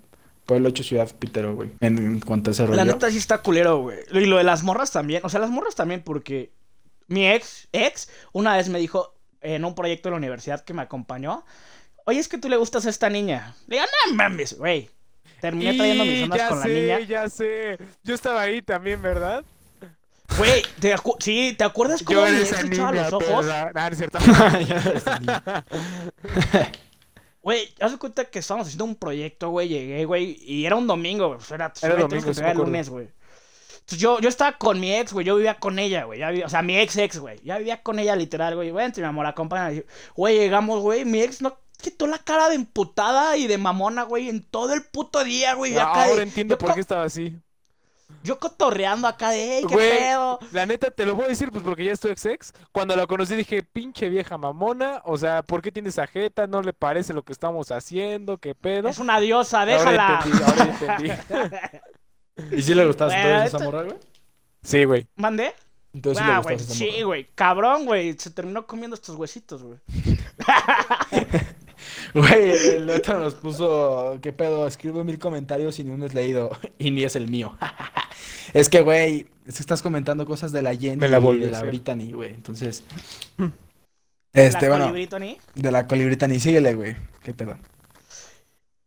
pueblo hecho ciudad pitero, güey. En, en cuanto a ese rollo. La neta sí está culero, güey. Y lo de las morras también. O sea, las morras también porque mi ex, ex, una vez me dijo en un proyecto de la universidad que me acompañó, oye, es que tú le gustas a esta niña. Le digo, no mames, güey. Terminé trayendo mis Y ondas ya con la sé, niña. ya sé. Yo estaba ahí también, ¿verdad? Güey, ¿te acu- sí, ¿te acuerdas cómo le echaba niña, los ojos? ¿verdad? Ah, no es cierto. Güey, haz de cuenta que estábamos haciendo un proyecto, güey, llegué, güey, y era un domingo, güey, pues era, Era domingo, que sí lunes, güey. Entonces yo, yo estaba con mi ex, güey, yo vivía con ella, güey, o sea, mi ex ex, güey, ya vivía con ella literal, güey, vente, mi amor, acompáñame. Güey, llegamos, güey, mi ex no quitó la cara de emputada y de mamona, güey, en todo el puto día, güey, y acá Ahora de- entiendo yo, por qué estaba así. Yo cotorreando acá de, ey, qué Güey, pedo. la neta, te lo voy a decir, pues porque ya es tu ex ex. Cuando la conocí dije, pinche vieja mamona, o sea, ¿por qué tienes jeta? ¿No le parece lo que estamos haciendo? ¿Qué pedo? Es una diosa, Ahora déjala. entendí, ahora entendí. ¿Y si le gustabas Güey, entonces esa esta- morra, güey? Sí, güey. ¿Mandé? Entonces Ah, güey, esa sí, güey, cabrón, güey, se terminó comiendo estos huesitos, güey. Güey, el otro nos puso, ¿qué pedo? Escribo mil comentarios y ni uno es leído. Y ni es el mío. Es que, güey, es que estás comentando cosas de la Jenny la y de la. Brittany, güey. Entonces, este, La bueno, de la Coli Brittany, síguele, güey. ¿Qué pedo?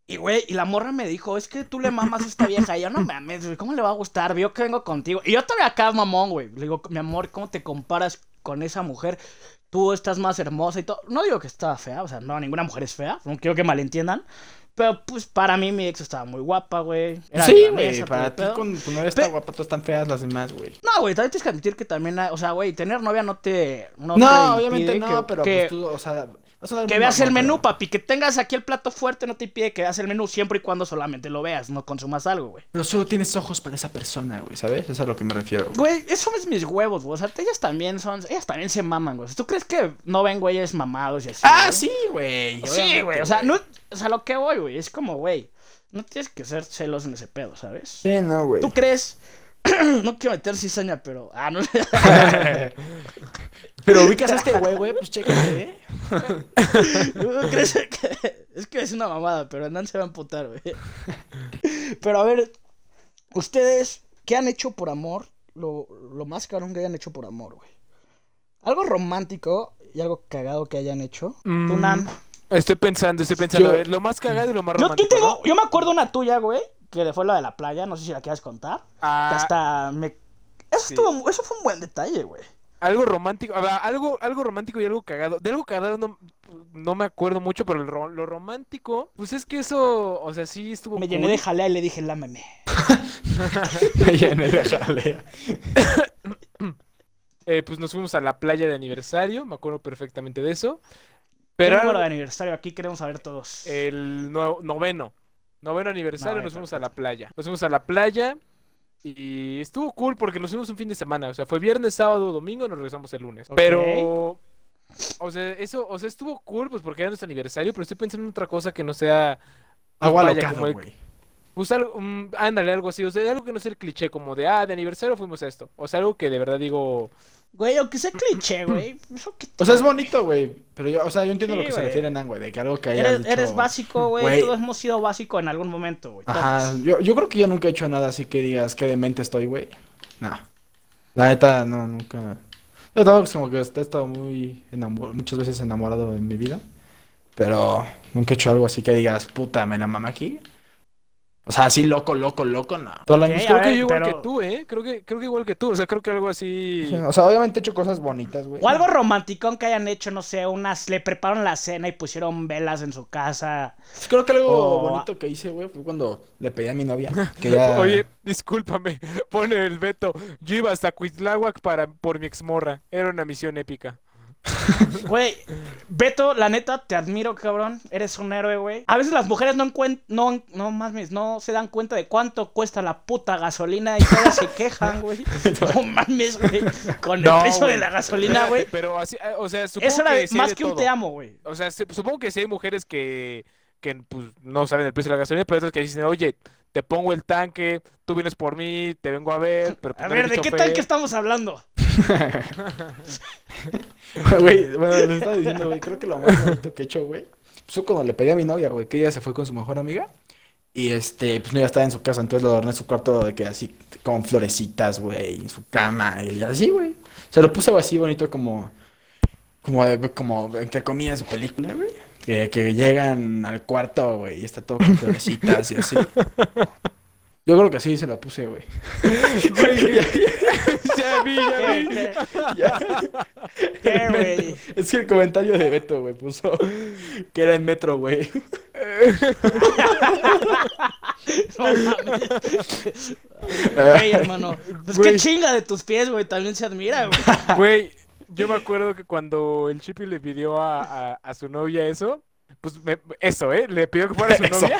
Y, güey, y la morra me dijo, es que tú le mamas a esta vieja. Y yo, no mames, güey, ¿cómo le va a gustar? Vio que vengo contigo. Y yo todavía acá, mamón, güey. Le digo, mi amor, ¿cómo te comparas con esa mujer? Tú estás más hermosa y todo. No digo que estaba fea, o sea, no, ninguna mujer es fea. No quiero que malentiendan. Pero, pues, para mí mi ex estaba muy guapa, güey. Sí, güey, para ti con tu novia está Pe- guapa, todas están feas las demás, güey. No, güey, también tienes que admitir que también, o sea, güey, tener novia no te... No, No, te obviamente no, que- pero que, pues tú, o sea, que veas el menú, papi. Que tengas aquí el plato fuerte no te impide que veas el menú siempre y cuando solamente lo veas, no consumas algo, güey. Pero solo tienes ojos para esa persona, güey, ¿sabes? Eso es a lo que me refiero. güey. Güey, eso es mis huevos, güey. O sea, ellas también son. Ellas también se maman, güey. ¿Tú crees que no ven güeyes mamados y así? Ah, güey? sí, güey. Sí, güey. O sea, no, o sea, lo que voy, güey, es como, güey. No tienes que ser celos en ese pedo, ¿sabes? Sí, no, güey. ¿Tú crees? no quiero meter cizaña, pero. Ah, no. Pero ubicas a este güey, güey, pues chécate, ¿eh? ¿Tú crees que.? Es que es una mamada, pero Nan se va a emputar, güey. Pero a ver, ustedes, ¿qué han hecho por amor? Lo, lo más cabrón que hayan hecho por amor, güey. Algo romántico y algo cagado que hayan hecho. Tú, Mm, Nan. Estoy pensando, estoy pensando. Yo- a ver, lo más cagado y lo más Yo, yo romántico. tengo, ¿no? yo me acuerdo una tuya, güey, que fue la de la playa, no sé si la quieras contar. Que Ah, hasta me... Eso, sí. estuvo, eso fue un buen detalle, güey. Algo romántico, algo, algo romántico y algo cagado. De algo cagado no, no me acuerdo mucho, pero el lo romántico, pues es que eso, o sea, sí estuvo Me llené cool. de jalea y le dije, lámeme. Me llené de jalea. Eh, pues nos fuimos a la playa de aniversario, me acuerdo perfectamente de eso. Pero Pero número de aniversario, aquí queremos saber todos. el no- noveno, noveno aniversario, nos fuimos a la playa. Nos fuimos a la playa y estuvo cool porque nos fuimos un fin de semana, o sea, fue viernes, sábado, domingo, nos regresamos el lunes. Pero, o sea, eso, o sea, estuvo cool, pues porque era nuestro aniversario, pero estoy pensando en otra cosa que no sea Agua playa, locado, como el-. Pues algo, mm, ándale, algo así, o sea, algo que no sea el cliché, como de, ah, de aniversario fuimos a esto, o sea, algo que de verdad digo, Güey, aunque sea cliché, güey. O sea, es bonito, güey. Pero yo, o sea, yo entiendo Sí, lo que se refiere Nan, güey. De que algo que haya Eres, dicho- eres básico, güey. Todos hemos sido básico en algún momento, güey. Ajá, yo, yo creo que yo nunca he hecho nada así que digas que demente estoy, güey. No. La neta, no, nunca. Yo tampoco como que he estado muy enamorado, muchas veces enamorado en mi vida. Pero nunca he hecho algo así que digas, puta, me la mamá aquí. O sea, así loco, loco, loco, no. Todo lo Ok, mismo. Creo que yo igual pero- que tú, ¿eh? Creo que, creo que igual que tú. O sea, creo que algo así. O sea, obviamente he hecho cosas bonitas, güey. O algo romanticón que hayan hecho, no sé, unas, le prepararon la cena y pusieron velas en su casa. Creo que algo O- bonito que hice, güey, fue cuando le pedí a mi novia. Que ya... Oye, discúlpame, pone el veto. Yo iba hasta Cuitláhuac para, por mi exmorra. Era una misión épica. Güey, Beto, la neta, te admiro, cabrón. Eres un héroe, güey. A veces las mujeres no no, no mames, no se dan cuenta de cuánto cuesta la puta gasolina y todas se quejan, güey. No mames, güey. Con el No, precio de la gasolina, güey. Pero así, eh, o sea, supongo Eso era que sí más que un te amo, güey. O sea, se- supongo que sí hay mujeres que, que pues, no saben el precio de la gasolina, pero otras que dicen, oye, te pongo el tanque, tú vienes por mí, te vengo a ver, pero pues, A ver, ¿de qué chofer". tal que estamos hablando? Güey, bueno, les estaba diciendo, güey, creo que lo más bonito que he hecho, güey, pues fue cuando le pedí a mi novia, güey, que ella se fue con su mejor amiga. Y este, pues no iba a estar en su casa, entonces lo adorné en su cuarto de que así, con florecitas, güey, en su cama, y así, güey. Se lo puse así bonito como, como, como, entre comillas, su película, güey. Que, que llegan al cuarto, güey, y está todo con florecitas y así. Yo creo que sí se lo puse, güey. Ya vi, ya ¿Qué, vi. qué, Ya. qué, güey? Es que el comentario de Beto, güey, puso que era en metro, güey. No mames. Güey, hermano. Pues qué chinga de tus pies, güey. También se admira, güey. Güey, yo me acuerdo que cuando el Chippy le pidió a, a, a su novia eso, pues me- eso, ¿eh? Le pidió que fuera su Eso. novia.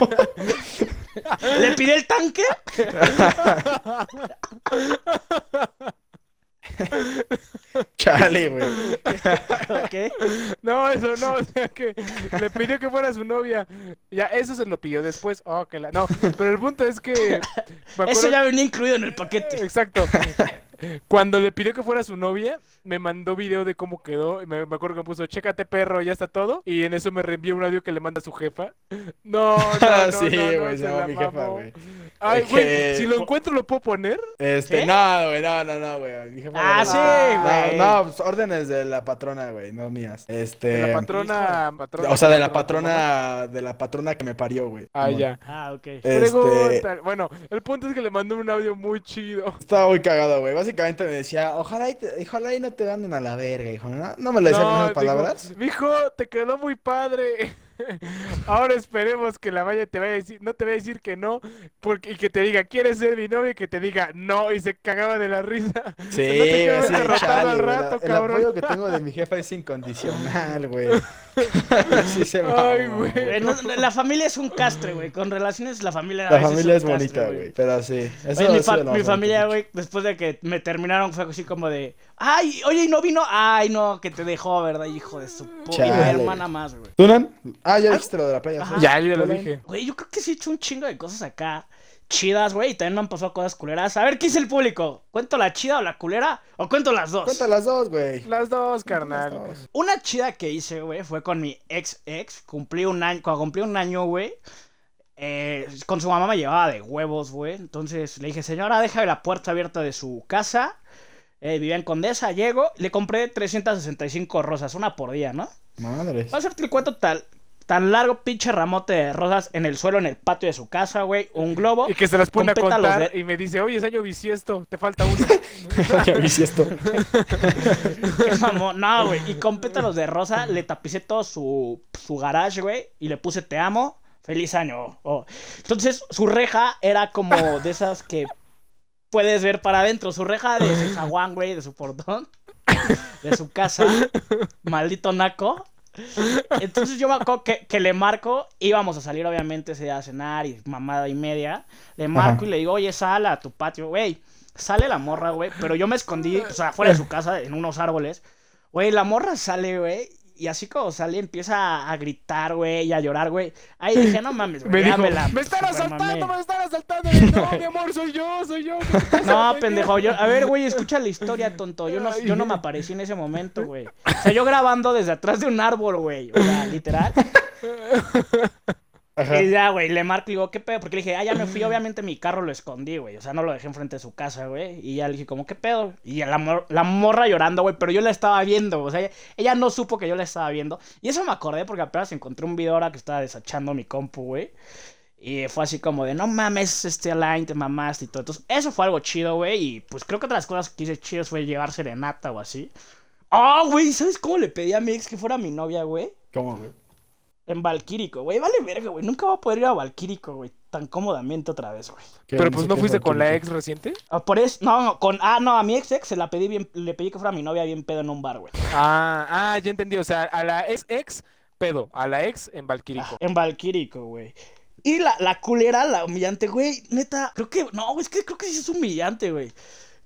Le pide el tanque. Chale, güey. Ok. No, eso no, o sea que le pidió que fuera su novia. Ya, eso se lo pidió después. Oh, que la... No, pero el punto es que... Eso ya venía incluido en el paquete. Exacto. Cuando le pidió que fuera su novia, me mandó video de cómo quedó. y Me, me acuerdo que me puso, chécate perro, ya está todo. Y en eso me reenvió un audio que le manda a su jefa. No, no, no, sí, no, no, güey, se llama la mi jefa, güey. Ay, güey, que- si lo encuentro lo puedo poner. Este, ¿Sí? no, güey, no, no, no, güey. Mi jefa Ah, no- sí, no, güey. No, pues, órdenes de la patrona, güey, no mías. Este. De la patrona, patrona. O sea, de la patrona, patrona, de la patrona que me parió, güey. Ah, ya. Ah, ok. Este, Pregunta. Bueno, el punto es que le mandó un audio muy chido. estaba muy cagado, güey. Básicamente me decía, ojalá y, te- ojalá y no te anden a la verga, hijo. No, no me lo decía con esas dijo, palabras. Mijo, te quedó muy padre. Ahora esperemos que la vaya te vaya a decir, no te vaya a decir que no, porque, y que te diga, ¿quieres ser mi novia? Y que te diga no, y se cagaba de la risa. Sí, No te quedas sí, chale, al rato, la- El cabrón. apoyo que tengo de mi jefa es incondicional, güey. Sí se Ay, mamó, güey. No, la familia es un castre, güey. Con relaciones, la familia. La familia es castre, bonita, güey. Pero sí. Eso Oye, mi, fa- familia, güey, después de que me terminaron, fue así como de. Ay, oye, ¿y no vino? Ay, no, que te dejó, ¿verdad? Hijo de su puta hermana más, güey. ¿Tú, Nan? Ah, ya dijiste lo de la playa. Ajá. Ya, yo ya lo dije. Güey, yo creo que sí he hecho un chingo de cosas acá chidas, güey. Y también me han pasado cosas culeras. A ver, ¿qué dice el público? ¿Cuento la chida o la culera? ¿O cuento las dos? Cuenta las dos, güey. Las dos, Las carnal. dos. Una chida que hice, güey, fue con mi ex ex. Cumplí un año, cuando cumplí un año, güey. eh, con su mamá me llevaba de huevos, güey. Entonces le dije, señora, deja la puerta abierta de su casa. Eh, vivía en Condesa, llego. Le compré 365 rosas, una por día, ¿no? Madres. Voy a hacerte el cuento tal. Tan largo pinche ramote de rosas en el suelo, en el patio de su casa, güey. Un globo. Y que se las pone a contar de- y me dice, oye, es año bisiesto, te falta uno. Ya vi si esto. Qué mamón. No, güey. Y con pétalos de rosa le tapicé todo su, su garage, güey. Y le puse te amo, feliz año. Oh. Entonces, su reja era como de esas que puedes ver para adentro. Su reja de su zaguán, güey, de su portón. De su casa. Maldito naco. Entonces yo me acuerdo que, que le marco, íbamos a salir obviamente ese día a cenar y mamada y media. Le marco Ajá. y le digo, oye, sal a tu patio, güey. Sale la morra, güey. Pero yo me escondí, o sea, fuera de su casa, en unos árboles. Güey, la morra sale, güey. Y así como sale, empieza a gritar, güey, y a llorar, güey. Ahí dije, no mames, Me güey, ya dijo, me la me están supermamé". asaltando, me están asaltando. No, mi amor, soy yo, soy yo. ¿qué te pasa, No, pendejo, yo, a ver, güey, escucha la historia, tonto. Yo no, yo no me aparecí en ese momento, güey. O sea, yo grabando desde atrás de un árbol, güey. O sea, literal. Ajá. Y ya, güey, le marco y digo, ¿qué pedo? Porque le dije, ah, ya me fui, obviamente mi carro lo escondí, güey. O sea, no lo dejé enfrente de su casa, güey. Y ya le dije, ¿cómo qué pedo? Y la, mor- la morra llorando, güey, pero yo la estaba viendo, o sea, ella, ella no supo que yo la estaba viendo. Y eso me acordé porque apenas encontré un video ahora que estaba desachando mi compu, güey. Y fue así como de, no mames, este Alain, te mamaste y todo. Entonces, eso fue algo chido, güey. Y pues creo que otra de las cosas que hice chidas fue llevar serenata o así. Ah, güey, ¿sabes cómo le pedí a mi ex que fuera mi novia, güey? ¿Cómo, güey? En Valquírico, güey. Vale verga, güey. Nunca voy a poder ir a Valquírico, güey. Tan cómodamente otra vez, güey. Pero pues no fuiste con la ex reciente. Ah, por eso, no, no, con, ah, no, a mi ex ex se la pedí bien, le pedí que fuera mi novia bien pedo en un bar, güey. Ah, ah, ya entendí. O sea, a la ex ex pedo, a la ex en Valquirico. En Valquírico, güey. Y la, la culera, la humillante, güey, neta, creo que, no, güey, es que creo que sí es humillante, güey.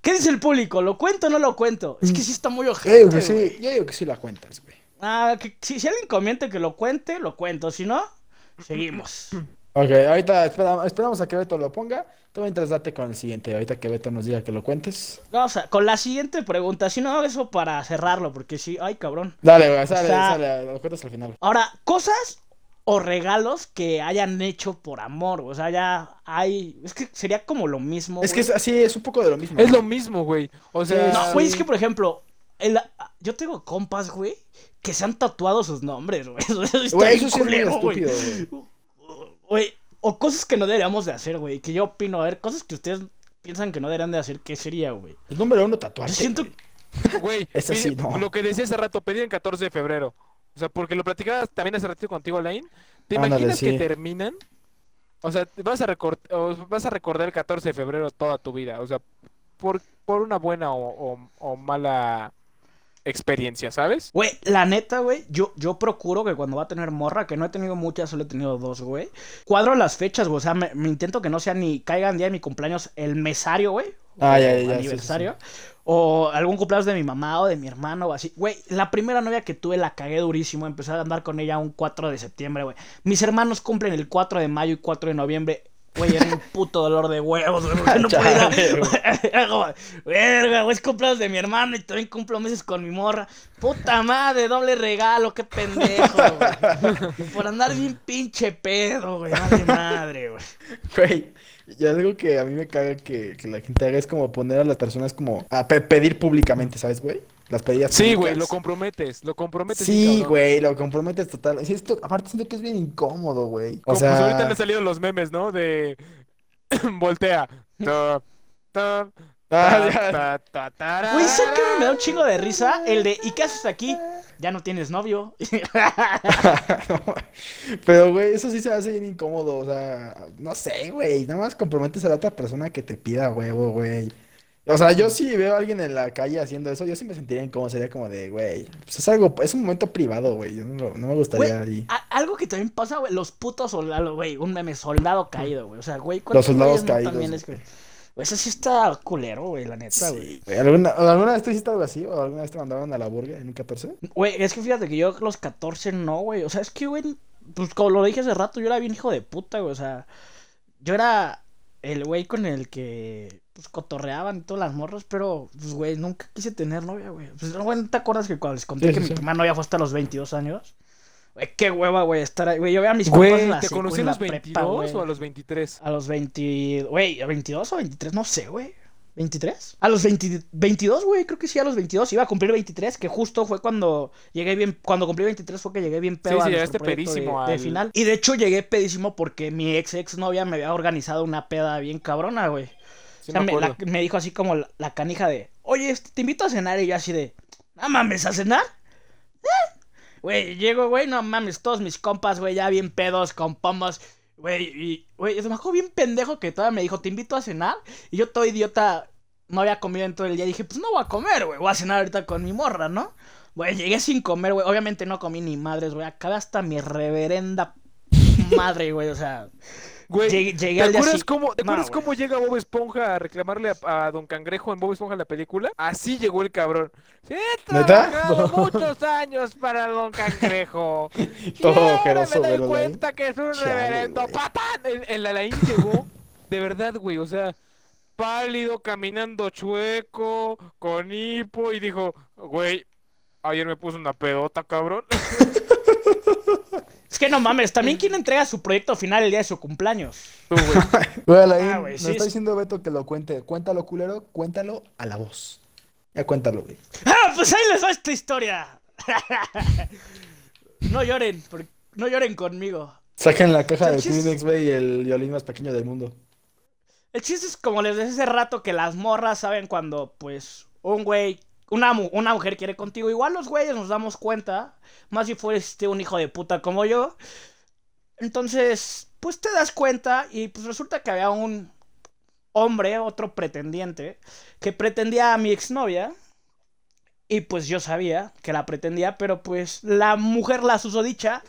¿Qué dice el público? ¿Lo cuento o no lo cuento? Es que sí está muy Yo ojete, digo que güey. sí, yo digo que sí la cuentas, güey. Ah, que, si, si alguien comiente que lo cuente, lo cuento. Si no, seguimos. Ok, ahorita espera- esperamos a que Beto lo ponga. Tú mientras date con el siguiente. Ahorita que Beto nos diga que lo cuentes. Vamos a, con la siguiente pregunta. Si no, eso para cerrarlo, porque sí, ay, cabrón. Dale, güey, sale, sea- sale, lo cuentas al final. Ahora, cosas o regalos que hayan hecho por amor. O sea, ya hay. Es que sería como lo mismo. Es que es así, es un poco de lo mismo. Es ¿no? lo mismo, güey. O sea, No, güey, es que por ejemplo, el- yo tengo compas, güey, que se han tatuado sus nombres, güey. Eso Güey, eso sí es muy culero, güey. estúpido, güey. Güey, o cosas que no deberíamos de hacer, güey. Que yo opino, a ver, cosas que ustedes piensan que no deberían de hacer, ¿qué sería, güey? El número uno, Yo tatuarse. siento güey. sí, no. lo que decía hace rato, pedí el 14 de febrero. O sea, porque lo platicaba también hace ratito contigo, Alain. ¿Te Ándale, imaginas que terminan? O sea, vas a, vas recordar el 14 de febrero toda tu vida. O sea, por, por una buena o, o- o mala experiencia, ¿sabes? Güey, la neta, güey, yo, yo procuro que cuando va a tener morra, que no he tenido muchas, solo he tenido dos, güey. Cuadro las fechas, güey, o sea, me, me intento que no sea ni caigan día de mi cumpleaños el mesario, güey. Ah, o ya, ya, ya, sí, sí, Aniversario. O algún cumpleaños de mi mamá o de mi hermano o así. Güey, la primera novia que tuve la cagué durísimo. Empecé a andar con ella un 4 de septiembre, güey. Mis hermanos cumplen el 4 de mayo y 4 de noviembre. Güey, era un puto dolor de huevos, güey. porque No podía. Verga, güey, es cumpleaños de mi hermano y también cumplo meses con mi morra. Puta madre, doble regalo, qué pendejo, güey. Por andar bien pinche pedo, güey. Madre madre, güey. Güey, y algo que a mí me caga que, que la gente haga es como poner a las personas como a pe- pedir públicamente, ¿sabes, güey? Las pedidas Sí, güey, lo comprometes, lo comprometes. Sí, güey, lo comprometes total. Sí, esto, aparte siento que es bien incómodo, güey. O Como, sea, pues ahorita le han salido los memes, ¿no? De voltea. Ta, ta, Ah, ta, ya. ta, ta, tarara. Güey, ¿sabes qué me da un chingo de risa? El de, ¿y qué haces aquí? Ya no tienes novio. No, Pero, güey, eso sí se hace bien incómodo. O sea, no sé, güey. Nada más comprometes a la otra persona que te pida huevo, güey. O sea, yo sí veo a alguien en la calle haciendo eso, yo sí me sentiría incómodo. Sería como de, güey, pues es algo, es un momento privado, güey. Yo no, no me gustaría Güey, ahí. a- algo que también pasa, güey, los putos soldados, güey, un meme soldado caído, güey. O sea, güey, Los ¿cuántos soldados güeyes no caídos, también es que- Güey, eso sí está culero, güey, la neta, güey. Sí, güey. ¿Alguna, ¿Alguna vez tú hiciste algo así? ¿O alguna vez te mandaron a la burga en un 14? Güey, es que fíjate que yo los 14 no, güey. O sea, es que, güey, pues como lo dije hace rato, yo era bien hijo de puta, güey. O sea, yo era el güey con el que, pues, cotorreaban y todas las morras, pero, pues, güey, nunca quise tener novia, güey. Pues, güey, ¿no te acuerdas que cuando les conté Sí, que sí, mi sí. primera novia fue hasta los 22 años? Güey, qué hueva, güey, estar ahí. Güey, yo veía a mis compas en Güey, la ¿te secu, conocí a en los prepa, 22 güey. o a los 23? A los 20. Güey, ¿a 22 o 23? No sé, güey. ¿23? A los 20 22, güey. Creo que sí, a los 22. Iba a cumplir 23, que justo fue cuando llegué bien. Cuando cumplí 23 fue que llegué bien pedo Sí, sí, llegaste de- pedísimo de, al- final. Y de hecho llegué pedísimo porque mi ex ex novia me había organizado una peda bien cabrona, güey. Sí o sea, me me, la- acuerdo. me dijo así como la, la canija de: Oye, este, te invito a cenar. Y yo así de: No mames, ¿a cenar? "Eh". Güey, llego, güey, no mames, todos mis compas, güey, ya bien pedos, con pomos. Güey, y, güey, me bajó bien pendejo que todavía me dijo, te invito a cenar. Y yo todo idiota, no había comido en todo el día. Dije, pues no voy a comer, güey, voy a cenar ahorita con mi morra, ¿no? Güey, llegué sin comer, güey. Obviamente no comí ni madres, güey. Acabé hasta mi reverenda madre, güey. O sea, Güey, Llegué, llegué ¿Te al día acuerdas, cómo, ¿te acuerdas cómo llega Bob Esponja a reclamarle a, a Don Cangrejo en Bob Esponja la película? Así llegó el cabrón. Sí, he ¿Neta? trabajado muchos años para Don Cangrejo. Todo Y ahora ojeroso, me doy cuenta que es un Chale, reverendo güey. patán. El, el Alain llegó, de verdad, güey, o sea, pálido, caminando chueco, con hipo, y dijo, güey, ayer me puso una pedota, cabrón. Es que no mames, también quién entrega su proyecto final el día de su cumpleaños. Tú, güey. Güey, Alain, Ah, güey, nos sí, está diciendo Beto que lo cuente. Cuéntalo, culero, cuéntalo a la voz. Ya cuéntalo, güey. ¡Ah, pues ahí les va esta historia! no lloren, por- no lloren conmigo. Saquen la caja de Kleenex, güey, y el violín más pequeño del mundo. El chiste es como les decía hace rato que las morras saben cuando, pues, un güey, una, una mujer quiere contigo. Igual los güeyes nos damos cuenta, más si fuiste un hijo de puta como yo. Entonces, pues te das cuenta y pues resulta que había un hombre, otro pretendiente, que pretendía a mi exnovia. Y pues yo sabía que la pretendía, pero pues la mujer, la susodicha,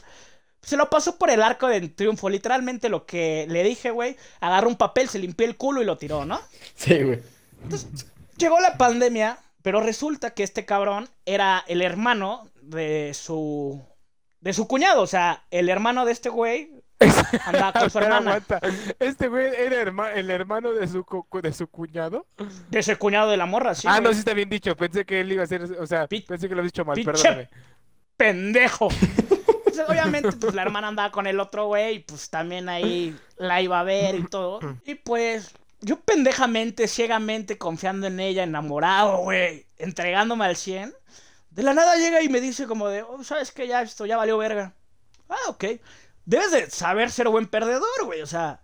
se lo pasó por el arco de triunfo. Literalmente lo que le dije, güey, agarró un papel, se limpió el culo y lo tiró, ¿no? Sí, güey. Llegó la pandemia, pero resulta que este cabrón era el hermano de su. de su cuñado. O sea, el hermano de este güey andaba con su hermana. Este güey era herma- el hermano de su, de su cuñado. De ese cuñado de la morra, sí. ah, güey. no, sí está bien dicho. Pensé que él iba a ser, o sea, Pi- pensé que lo habías dicho mal, perdóname. pendejo. Obviamente, pues la hermana andaba con el otro güey, y pues también ahí la iba a ver y todo. Y pues, yo pendejamente, ciegamente, confiando en ella, enamorado, güey, entregándome al 100. De la nada llega y me dice como de, oh, ¿sabes qué? Ya esto ya valió verga. Ah, ok. Debes de saber ser buen perdedor, güey, o sea...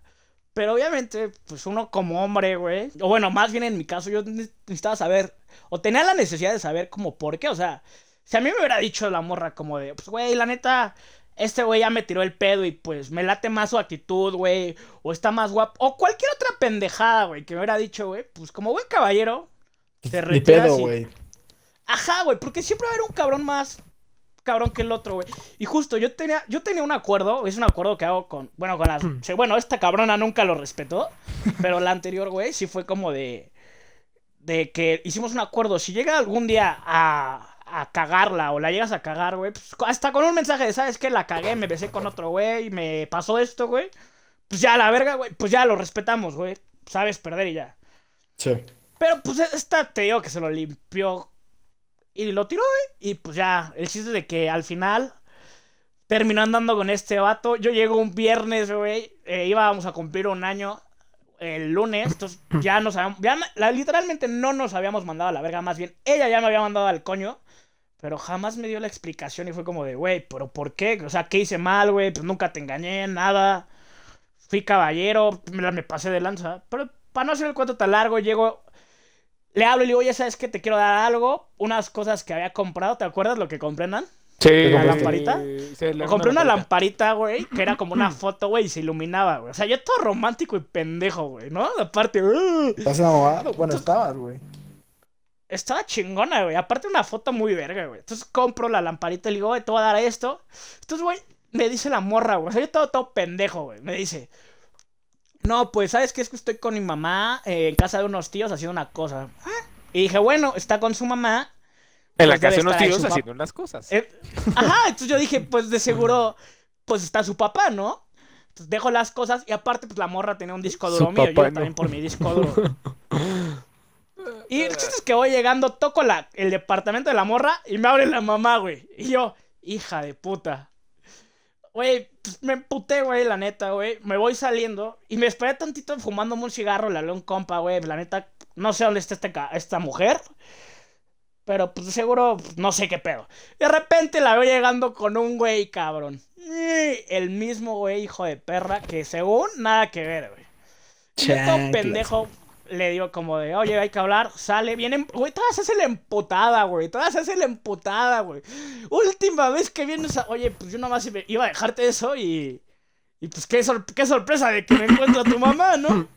Pero obviamente, pues uno como hombre, güey. O bueno, más bien en mi caso, yo ne- necesitaba saber. O tenía la necesidad de saber como por qué. O sea, si a mí me hubiera dicho la morra como de, pues, güey, la neta, este güey ya me tiró el pedo y pues me late más su actitud, güey. O está más guapo. O cualquier otra pendejada, güey, que me hubiera dicho, güey. Pues como buen caballero, te retiras pedo, y- güey. Ajá, güey, porque siempre va a haber un cabrón más cabrón que el otro, güey. Y justo yo tenía, yo tenía un acuerdo, es un acuerdo que hago con, bueno, con las, sí, bueno, esta cabrona nunca lo respetó, pero la anterior, güey, sí fue como de, de que hicimos un acuerdo, si llega algún día a, a cagarla o la llegas a cagar, güey, pues hasta con un mensaje de, ¿sabes qué? La cagué, me besé con otro güey, me pasó esto, güey, pues ya, la verga, güey, pues ya lo respetamos, güey, sabes perder y ya. Sí. Pero pues esta te digo que se lo limpió y lo tiró, güey. Y pues ya, el chiste de que al final terminó andando con este vato. Yo llego un viernes, güey. eh, íbamos a cumplir un año el lunes. Entonces ya nos habíamos. Ya, me- la- literalmente no nos habíamos mandado a la verga. Más bien, ella ya me había mandado al coño. Pero jamás me dio la explicación y fue como de, güey, ¿pero por qué? O sea, ¿qué hice mal, güey? Pues nunca te engañé, nada. Fui caballero, me, la- me pasé de lanza. Pero para no hacer el cuento tan largo, llego le hablo y le digo, ya sabes que te quiero dar algo, unas cosas que había comprado, ¿te acuerdas lo que compré, Nan? Sí, ¿La lamparita? sí, la- compré una lamparita. lamparita, güey, que era como una foto, güey, y se iluminaba, güey. O sea, yo todo romántico y pendejo, güey, ¿no? Aparte, uh, ¿Estás enamorado? Bueno, estabas, güey. Estaba chingona, güey. Aparte una foto muy verga, güey. Entonces compro la lamparita y le digo, güey, te voy a dar esto. Entonces, güey, me dice la morra, güey. O sea, yo todo, todo pendejo, güey. Me dice, no, pues, ¿sabes qué? Es que estoy con mi mamá eh, en casa de unos tíos haciendo una cosa. Ah. Y dije, bueno, está con su mamá. En la pues casa de unos tíos haciendo unas cosas. Eh, ajá, entonces yo dije, pues de seguro, pues está su papá, ¿no? Entonces dejo las cosas y aparte, pues la morra tenía un disco Su duro mío, yo no. también por mi disco duro. Y el chiste es que voy llegando, toco la, el departamento de la morra y me abre la mamá, güey. Y yo, hija de puta. Güey, pues me emputé, güey, la neta, güey. Me voy saliendo y me esperé tantito fumándome un cigarro, le hablé a un compa, güey. La neta, no sé dónde está este esta mujer. Pero pues seguro, pues, no sé qué pedo. De repente la veo llegando con un güey, cabrón. El mismo güey, hijo de perra, que según nada que ver, güey. Yo todo pendejo le digo como de, oye, hay que hablar, sale, viene, güey, todas se hace la emputada, güey, todas se hace la emputada, güey. Última vez que vienes a, oye, pues yo nomás iba- a dejarte eso y, y pues qué, sor- qué sorpresa de que me encuentro a tu mamá, ¿no?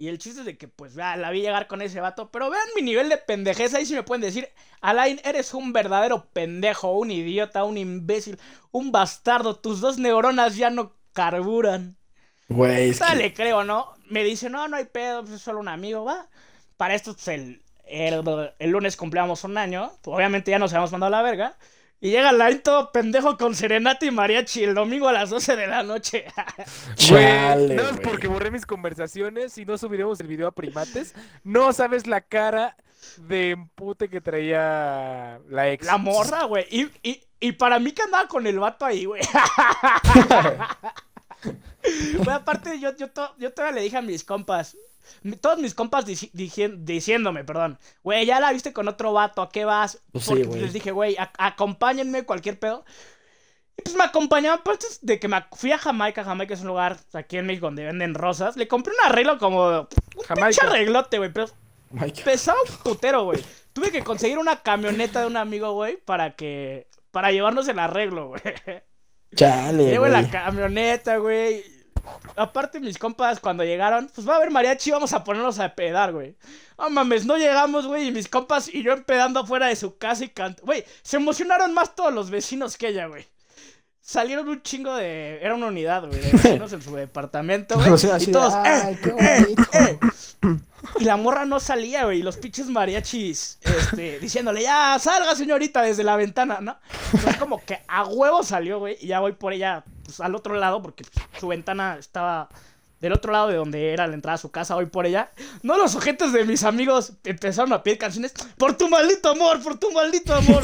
Y el chiste es de que, pues, vea, la vi llegar con ese vato. Pero vean mi nivel de pendejez. Ahí sí me pueden decir, Alain, eres un verdadero pendejo, un idiota, un imbécil, un bastardo. Tus dos neuronas ya no carburan. Güey, es que... le creo, ¿no? Me dice, no, no hay pedo, pues es solo un amigo, va. Para esto, pues el, el, el lunes cumplíamos un año. Pues, obviamente ya nos habíamos mandado a la verga. Y llega el line todo pendejo con serenata y mariachi el domingo a las 12 de la noche. Chale, no es porque borré mis conversaciones y no subiremos el video a primates. No sabes la cara de empute que traía la ex. la morra, güey. Y, y, y para mí que andaba con el vato ahí, güey. Güey, aparte, yo, yo, to- yo todavía le dije a mis compas. Todos mis compas dici- diciéndome, perdón, güey, ya la viste con otro vato, ¿a qué vas? Pues Porque les dije, güey, acompáñenme cualquier pedo. Y pues me acompañaban, pues de que me fui a Jamaica. Jamaica es un lugar aquí en México donde venden rosas. Le compré un arreglo como. Un Jamaica. arreglote, güey, pero un putero, güey. Tuve que conseguir una camioneta de un amigo, güey, para que. Para llevarnos el arreglo, güey. Chale, Llevo güey. la camioneta, güey. Aparte, mis compas, cuando llegaron, pues va a haber mariachi, vamos a ponernos a pedar, güey. No mames, no llegamos, güey, y mis compas y yo empedando afuera de su casa y cantando. Güey, se emocionaron más todos los vecinos que ella, güey. Salieron un chingo de. Era una unidad, güey, de vecinos en su departamento, güey. Vecinos así Y todos, "Ay, eh, qué eh, bonito". eh. Y la morra no salía, güey. Y los pinches mariachis, este, diciéndole, ya, salga, señorita, desde la ventana, ¿no? Entonces, como que a huevo salió, güey. Y ya voy por ella, pues, al otro lado, porque su ventana estaba del otro lado de donde era la entrada a su casa. Voy por ella. No, los sujetos de mis amigos empezaron a pedir canciones. Por tu maldito amor, por tu maldito amor.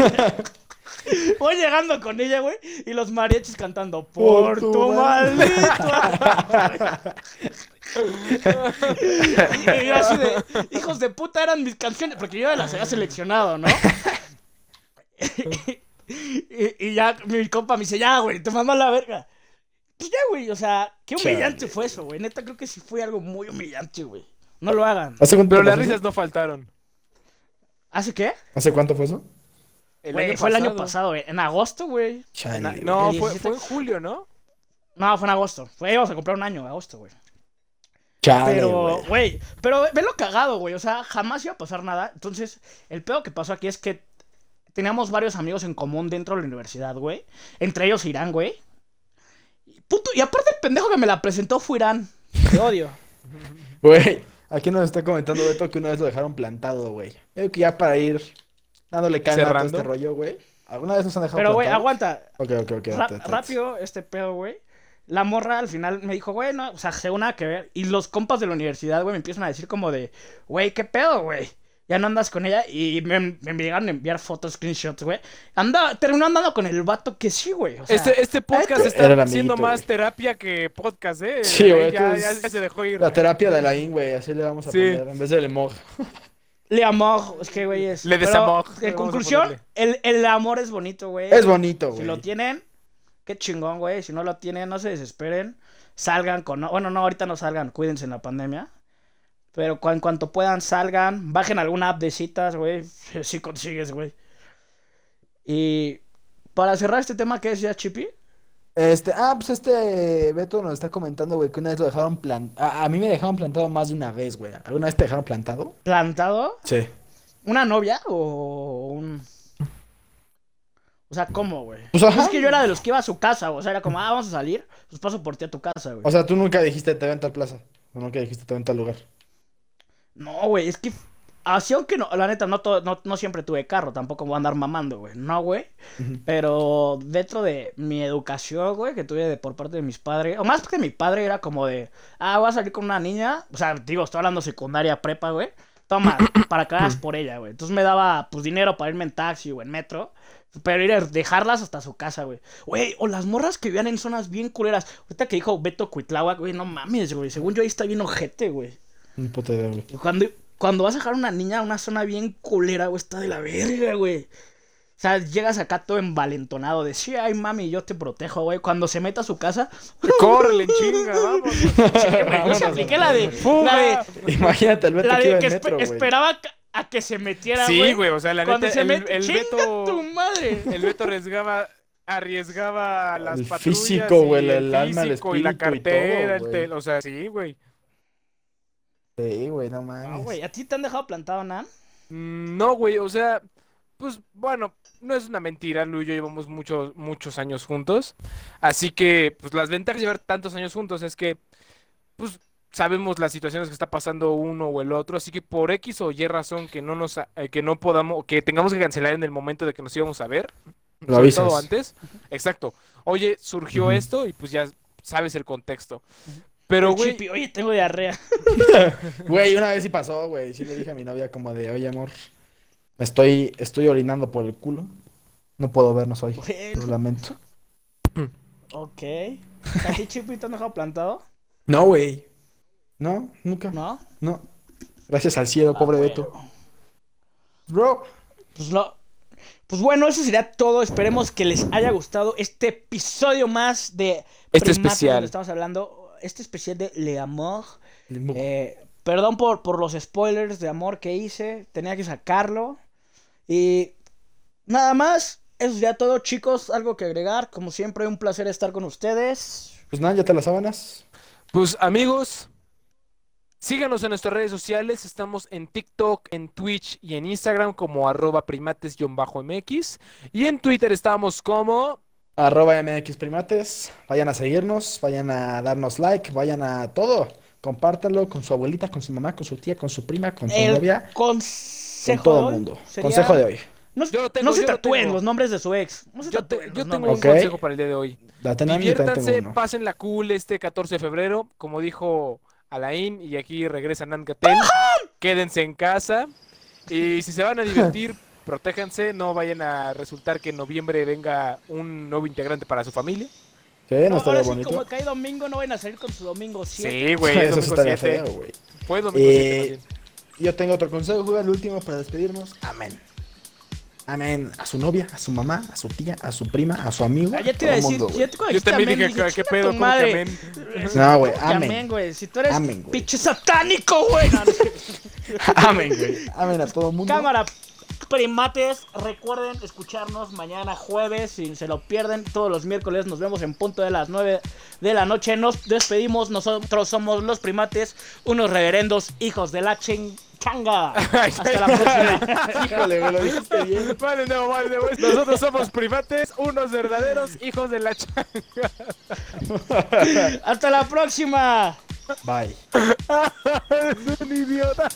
Voy llegando con ella, güey, y los mariachis cantando Por, Por tu tu mal- maldito amor". Y yo así de, hijos de puta, eran mis canciones, porque yo ya las había seleccionado, ¿no? y, y ya mi compa me dice, ya, güey, te mando a la verga. Pues ya, güey, o sea, qué humillante Chale. fue eso, güey. Neta, creo que sí fue algo muy humillante, güey. No lo hagan. ¿Hace cuánto Pero las risas no faltaron. ¿Hace qué? ¿Hace cuánto fue eso? Güey, fue el año pasado, güey. En agosto, güey. No, El fue, 17. fue en julio, ¿no? No, fue en agosto. Fue, íbamos a comprar un año, agosto, güey. Chale, Pero, güey. pero ve lo cagado, güey. O sea, jamás iba a pasar nada. Entonces, el pedo que pasó aquí es que teníamos varios amigos en común dentro de la universidad, güey. Entre ellos Irán, güey. Y, puto, y aparte el pendejo que me la presentó fue Irán. Te odio. Güey, aquí nos está comentando Beto que una vez lo dejaron plantado, güey. Creo que ya para ir dándole calma a todo ¿Cerrando? este rollo, güey. ¿Alguna vez nos han dejado Pero, güey, aguanta. Ok, ok, ok. Ra- rápido este pedo, güey. La morra al final me dijo, güey, no, o sea, según nada que ver. Y los compas de la universidad, güey, me empiezan a decir como de, güey, ¿qué pedo, güey? Ya no andas con ella. Y me, me llegaron a enviar fotos, screenshots, güey. Anda, terminó andando con el vato que sí, güey. O sea, Este, este podcast Era está siendo más güey. terapia que podcast, ¿eh? Sí, güey, Ya, esto ya- es- ya se dejó ir. La terapia de la IN, güey, así le vamos a Sí. poner en vez del emoj. Le amor, es que, güey, es. Le pero, desamor, En vamos conclusión, el, el amor es bonito, güey. Es bonito, Si güey. lo tienen, qué chingón, güey. Si no lo tienen, no se desesperen. Salgan con. Bueno, no, ahorita no salgan, cuídense en la pandemia. Pero cu- en cuanto puedan, salgan. Bajen alguna app de citas, güey. Si consigues, güey. Y para cerrar este tema, ¿qué decía Chippy? Este, ah, pues este Beto nos está comentando, güey, que una vez lo dejaron plantado. A, a mí me dejaron plantado más de una vez, güey. ¿Alguna vez te dejaron plantado? ¿Plantado? Sí. ¿Una novia o un.? O sea, ¿cómo, güey? Pues ajá. Es que yo era de los que iba a su casa, güey. O sea, era como, ah, vamos a salir. Pues paso por ti a tu casa, güey. O sea, tú nunca dijiste te ven tal plaza. O nunca dijiste te ven tal lugar. No, güey, es que. Así, aunque no, la neta, no, todo- no, no siempre tuve carro, tampoco voy a andar mamando, güey. No, güey. Pero dentro de mi educación, güey, que tuve de, por parte de mis padres, o más que mi padre era como de, ah, voy a salir con una niña. O sea, digo, estoy hablando secundaria, prepa, güey. Toma, para que hagas por ella, güey. Entonces me daba, pues, dinero para irme en taxi o en metro. Pero ir a dejarlas hasta su casa, güey. Güey, o las morras que vivían en zonas bien culeras. Ahorita que dijo Beto Cuitláhuac, güey, no mames, güey. Según yo ahí está bien ojete, güey. Un puto de güey. Cuando, cuando vas a dejar a una niña a una zona bien culera, güey, está de la verga, güey. O sea, llegas acá todo envalentonado de, sí, ay, mami, yo te protejo, güey. Cuando se meta a su casa, Córrele, chinga, vamos. sí, güey, yo se apliqué la de, la de, Imagínate el Beto la que de que metro, güey. esperaba a, que se metiera, Sí, güey. güey, o sea, la Cuando neta, se el, el Beto... tu madre. El Beto arriesgaba, arriesgaba las El patrullas físico, y güey, el alma, el físico y la espíritu y cartera, todo, el güey. tel- o sea, sí, güey. Sí, güey, no No, mames. güey, ¿a ti te han dejado plantado, Nan? Mm, No, güey, o sea, pues bueno, no es una mentira, Lu y yo llevamos muchos, muchos años juntos. Así que, pues las ventajas de llevar tantos años juntos es que, pues sabemos las situaciones que está pasando uno o el otro, así que por X o Y razón que no nos, eh, que no podamos, que tengamos que cancelar en el momento de que nos íbamos a ver, Lo avisas. antes. Exacto. Oye, surgió esto y pues ya sabes el contexto. Pero, güey, Chippy, oye, tengo diarrea. Güey, una vez sí pasó, güey. Sí le dije a mi novia como de, oye, amor, me estoy, estoy orinando por el culo. No puedo vernos hoy. Lo lamento. ok. ¿A ti, Chippy, te han dejado plantado? No, güey. No, nunca. No. ¿No? Gracias al cielo, pobre Ah, Beto. bueno. Bro. Pues no. Pues bueno, eso sería todo. Esperemos que les haya gustado este episodio más de Este especial. donde Estamos hablando. Este especial de Le Amour. Eh, perdón por, por los spoilers de amor que hice. Tenía que sacarlo. Y nada más. Eso sería todo, chicos. Algo que agregar. Como siempre, un placer estar con ustedes. Pues nada, ya te las sábanas. Pues amigos, síganos en nuestras redes sociales. Estamos en TikTok, en Twitch y en Instagram como arroba primates-mx. Y en Twitter estamos como... Arroba MX Primates. Vayan a seguirnos, vayan a darnos like, vayan a todo. Compártanlo con su abuelita, con su mamá, con su tía, con su prima, con su El novia, con todo el mundo. sería- Consejo de hoy. No, Yo lo tengo, no se yo tatúen tengo. los nombres de su ex. No se Yo, te- yo tengo nombres. un consejo para el día de hoy. Diviértanse, pasen la cool este 14 de febrero, como dijo Alain, y aquí regresa Nan Gatel. Quédense en casa. Y si se van a divertir, protéjanse, no vayan a resultar que en noviembre venga un nuevo integrante para su familia. ¿Qué? ¿No No, estaría ahora sí, bonito? como cae domingo, no van a salir con su domingo 7. Sí, güey, es Eso sí domingo estaría 7. feo, güey. Fue domingo Eh, 7 más bien. Yo tengo otro consejo, güey, el último para despedirnos. Amén. Amén. A su novia, a su mamá, a su tía, a su prima, a su amigo. Ah, ya te iba a el decir, mundo, güey. ya te cuando Yo también amén, dije, ¿qué, qué "Chinga pedo? ¿Cómo que madre". amén? No, güey, ¿Cómo que amén. güey. Si tú eres Amén, pinche satánico, güey. Amén, güey. Amén a todo el mundo. Cámara, primates, recuerden escucharnos mañana jueves, si se lo pierden, todos los miércoles nos vemos en punto de las 9 de la noche. Nos despedimos, nosotros somos los primates, unos reverendos hijos de la ching- changa. Hasta la próxima. Híjole, me lo dijiste bien. Vale, no, vale, no, Nosotros somos primates, unos verdaderos hijos de la changa. Hasta la próxima. Bye. Es un idiota.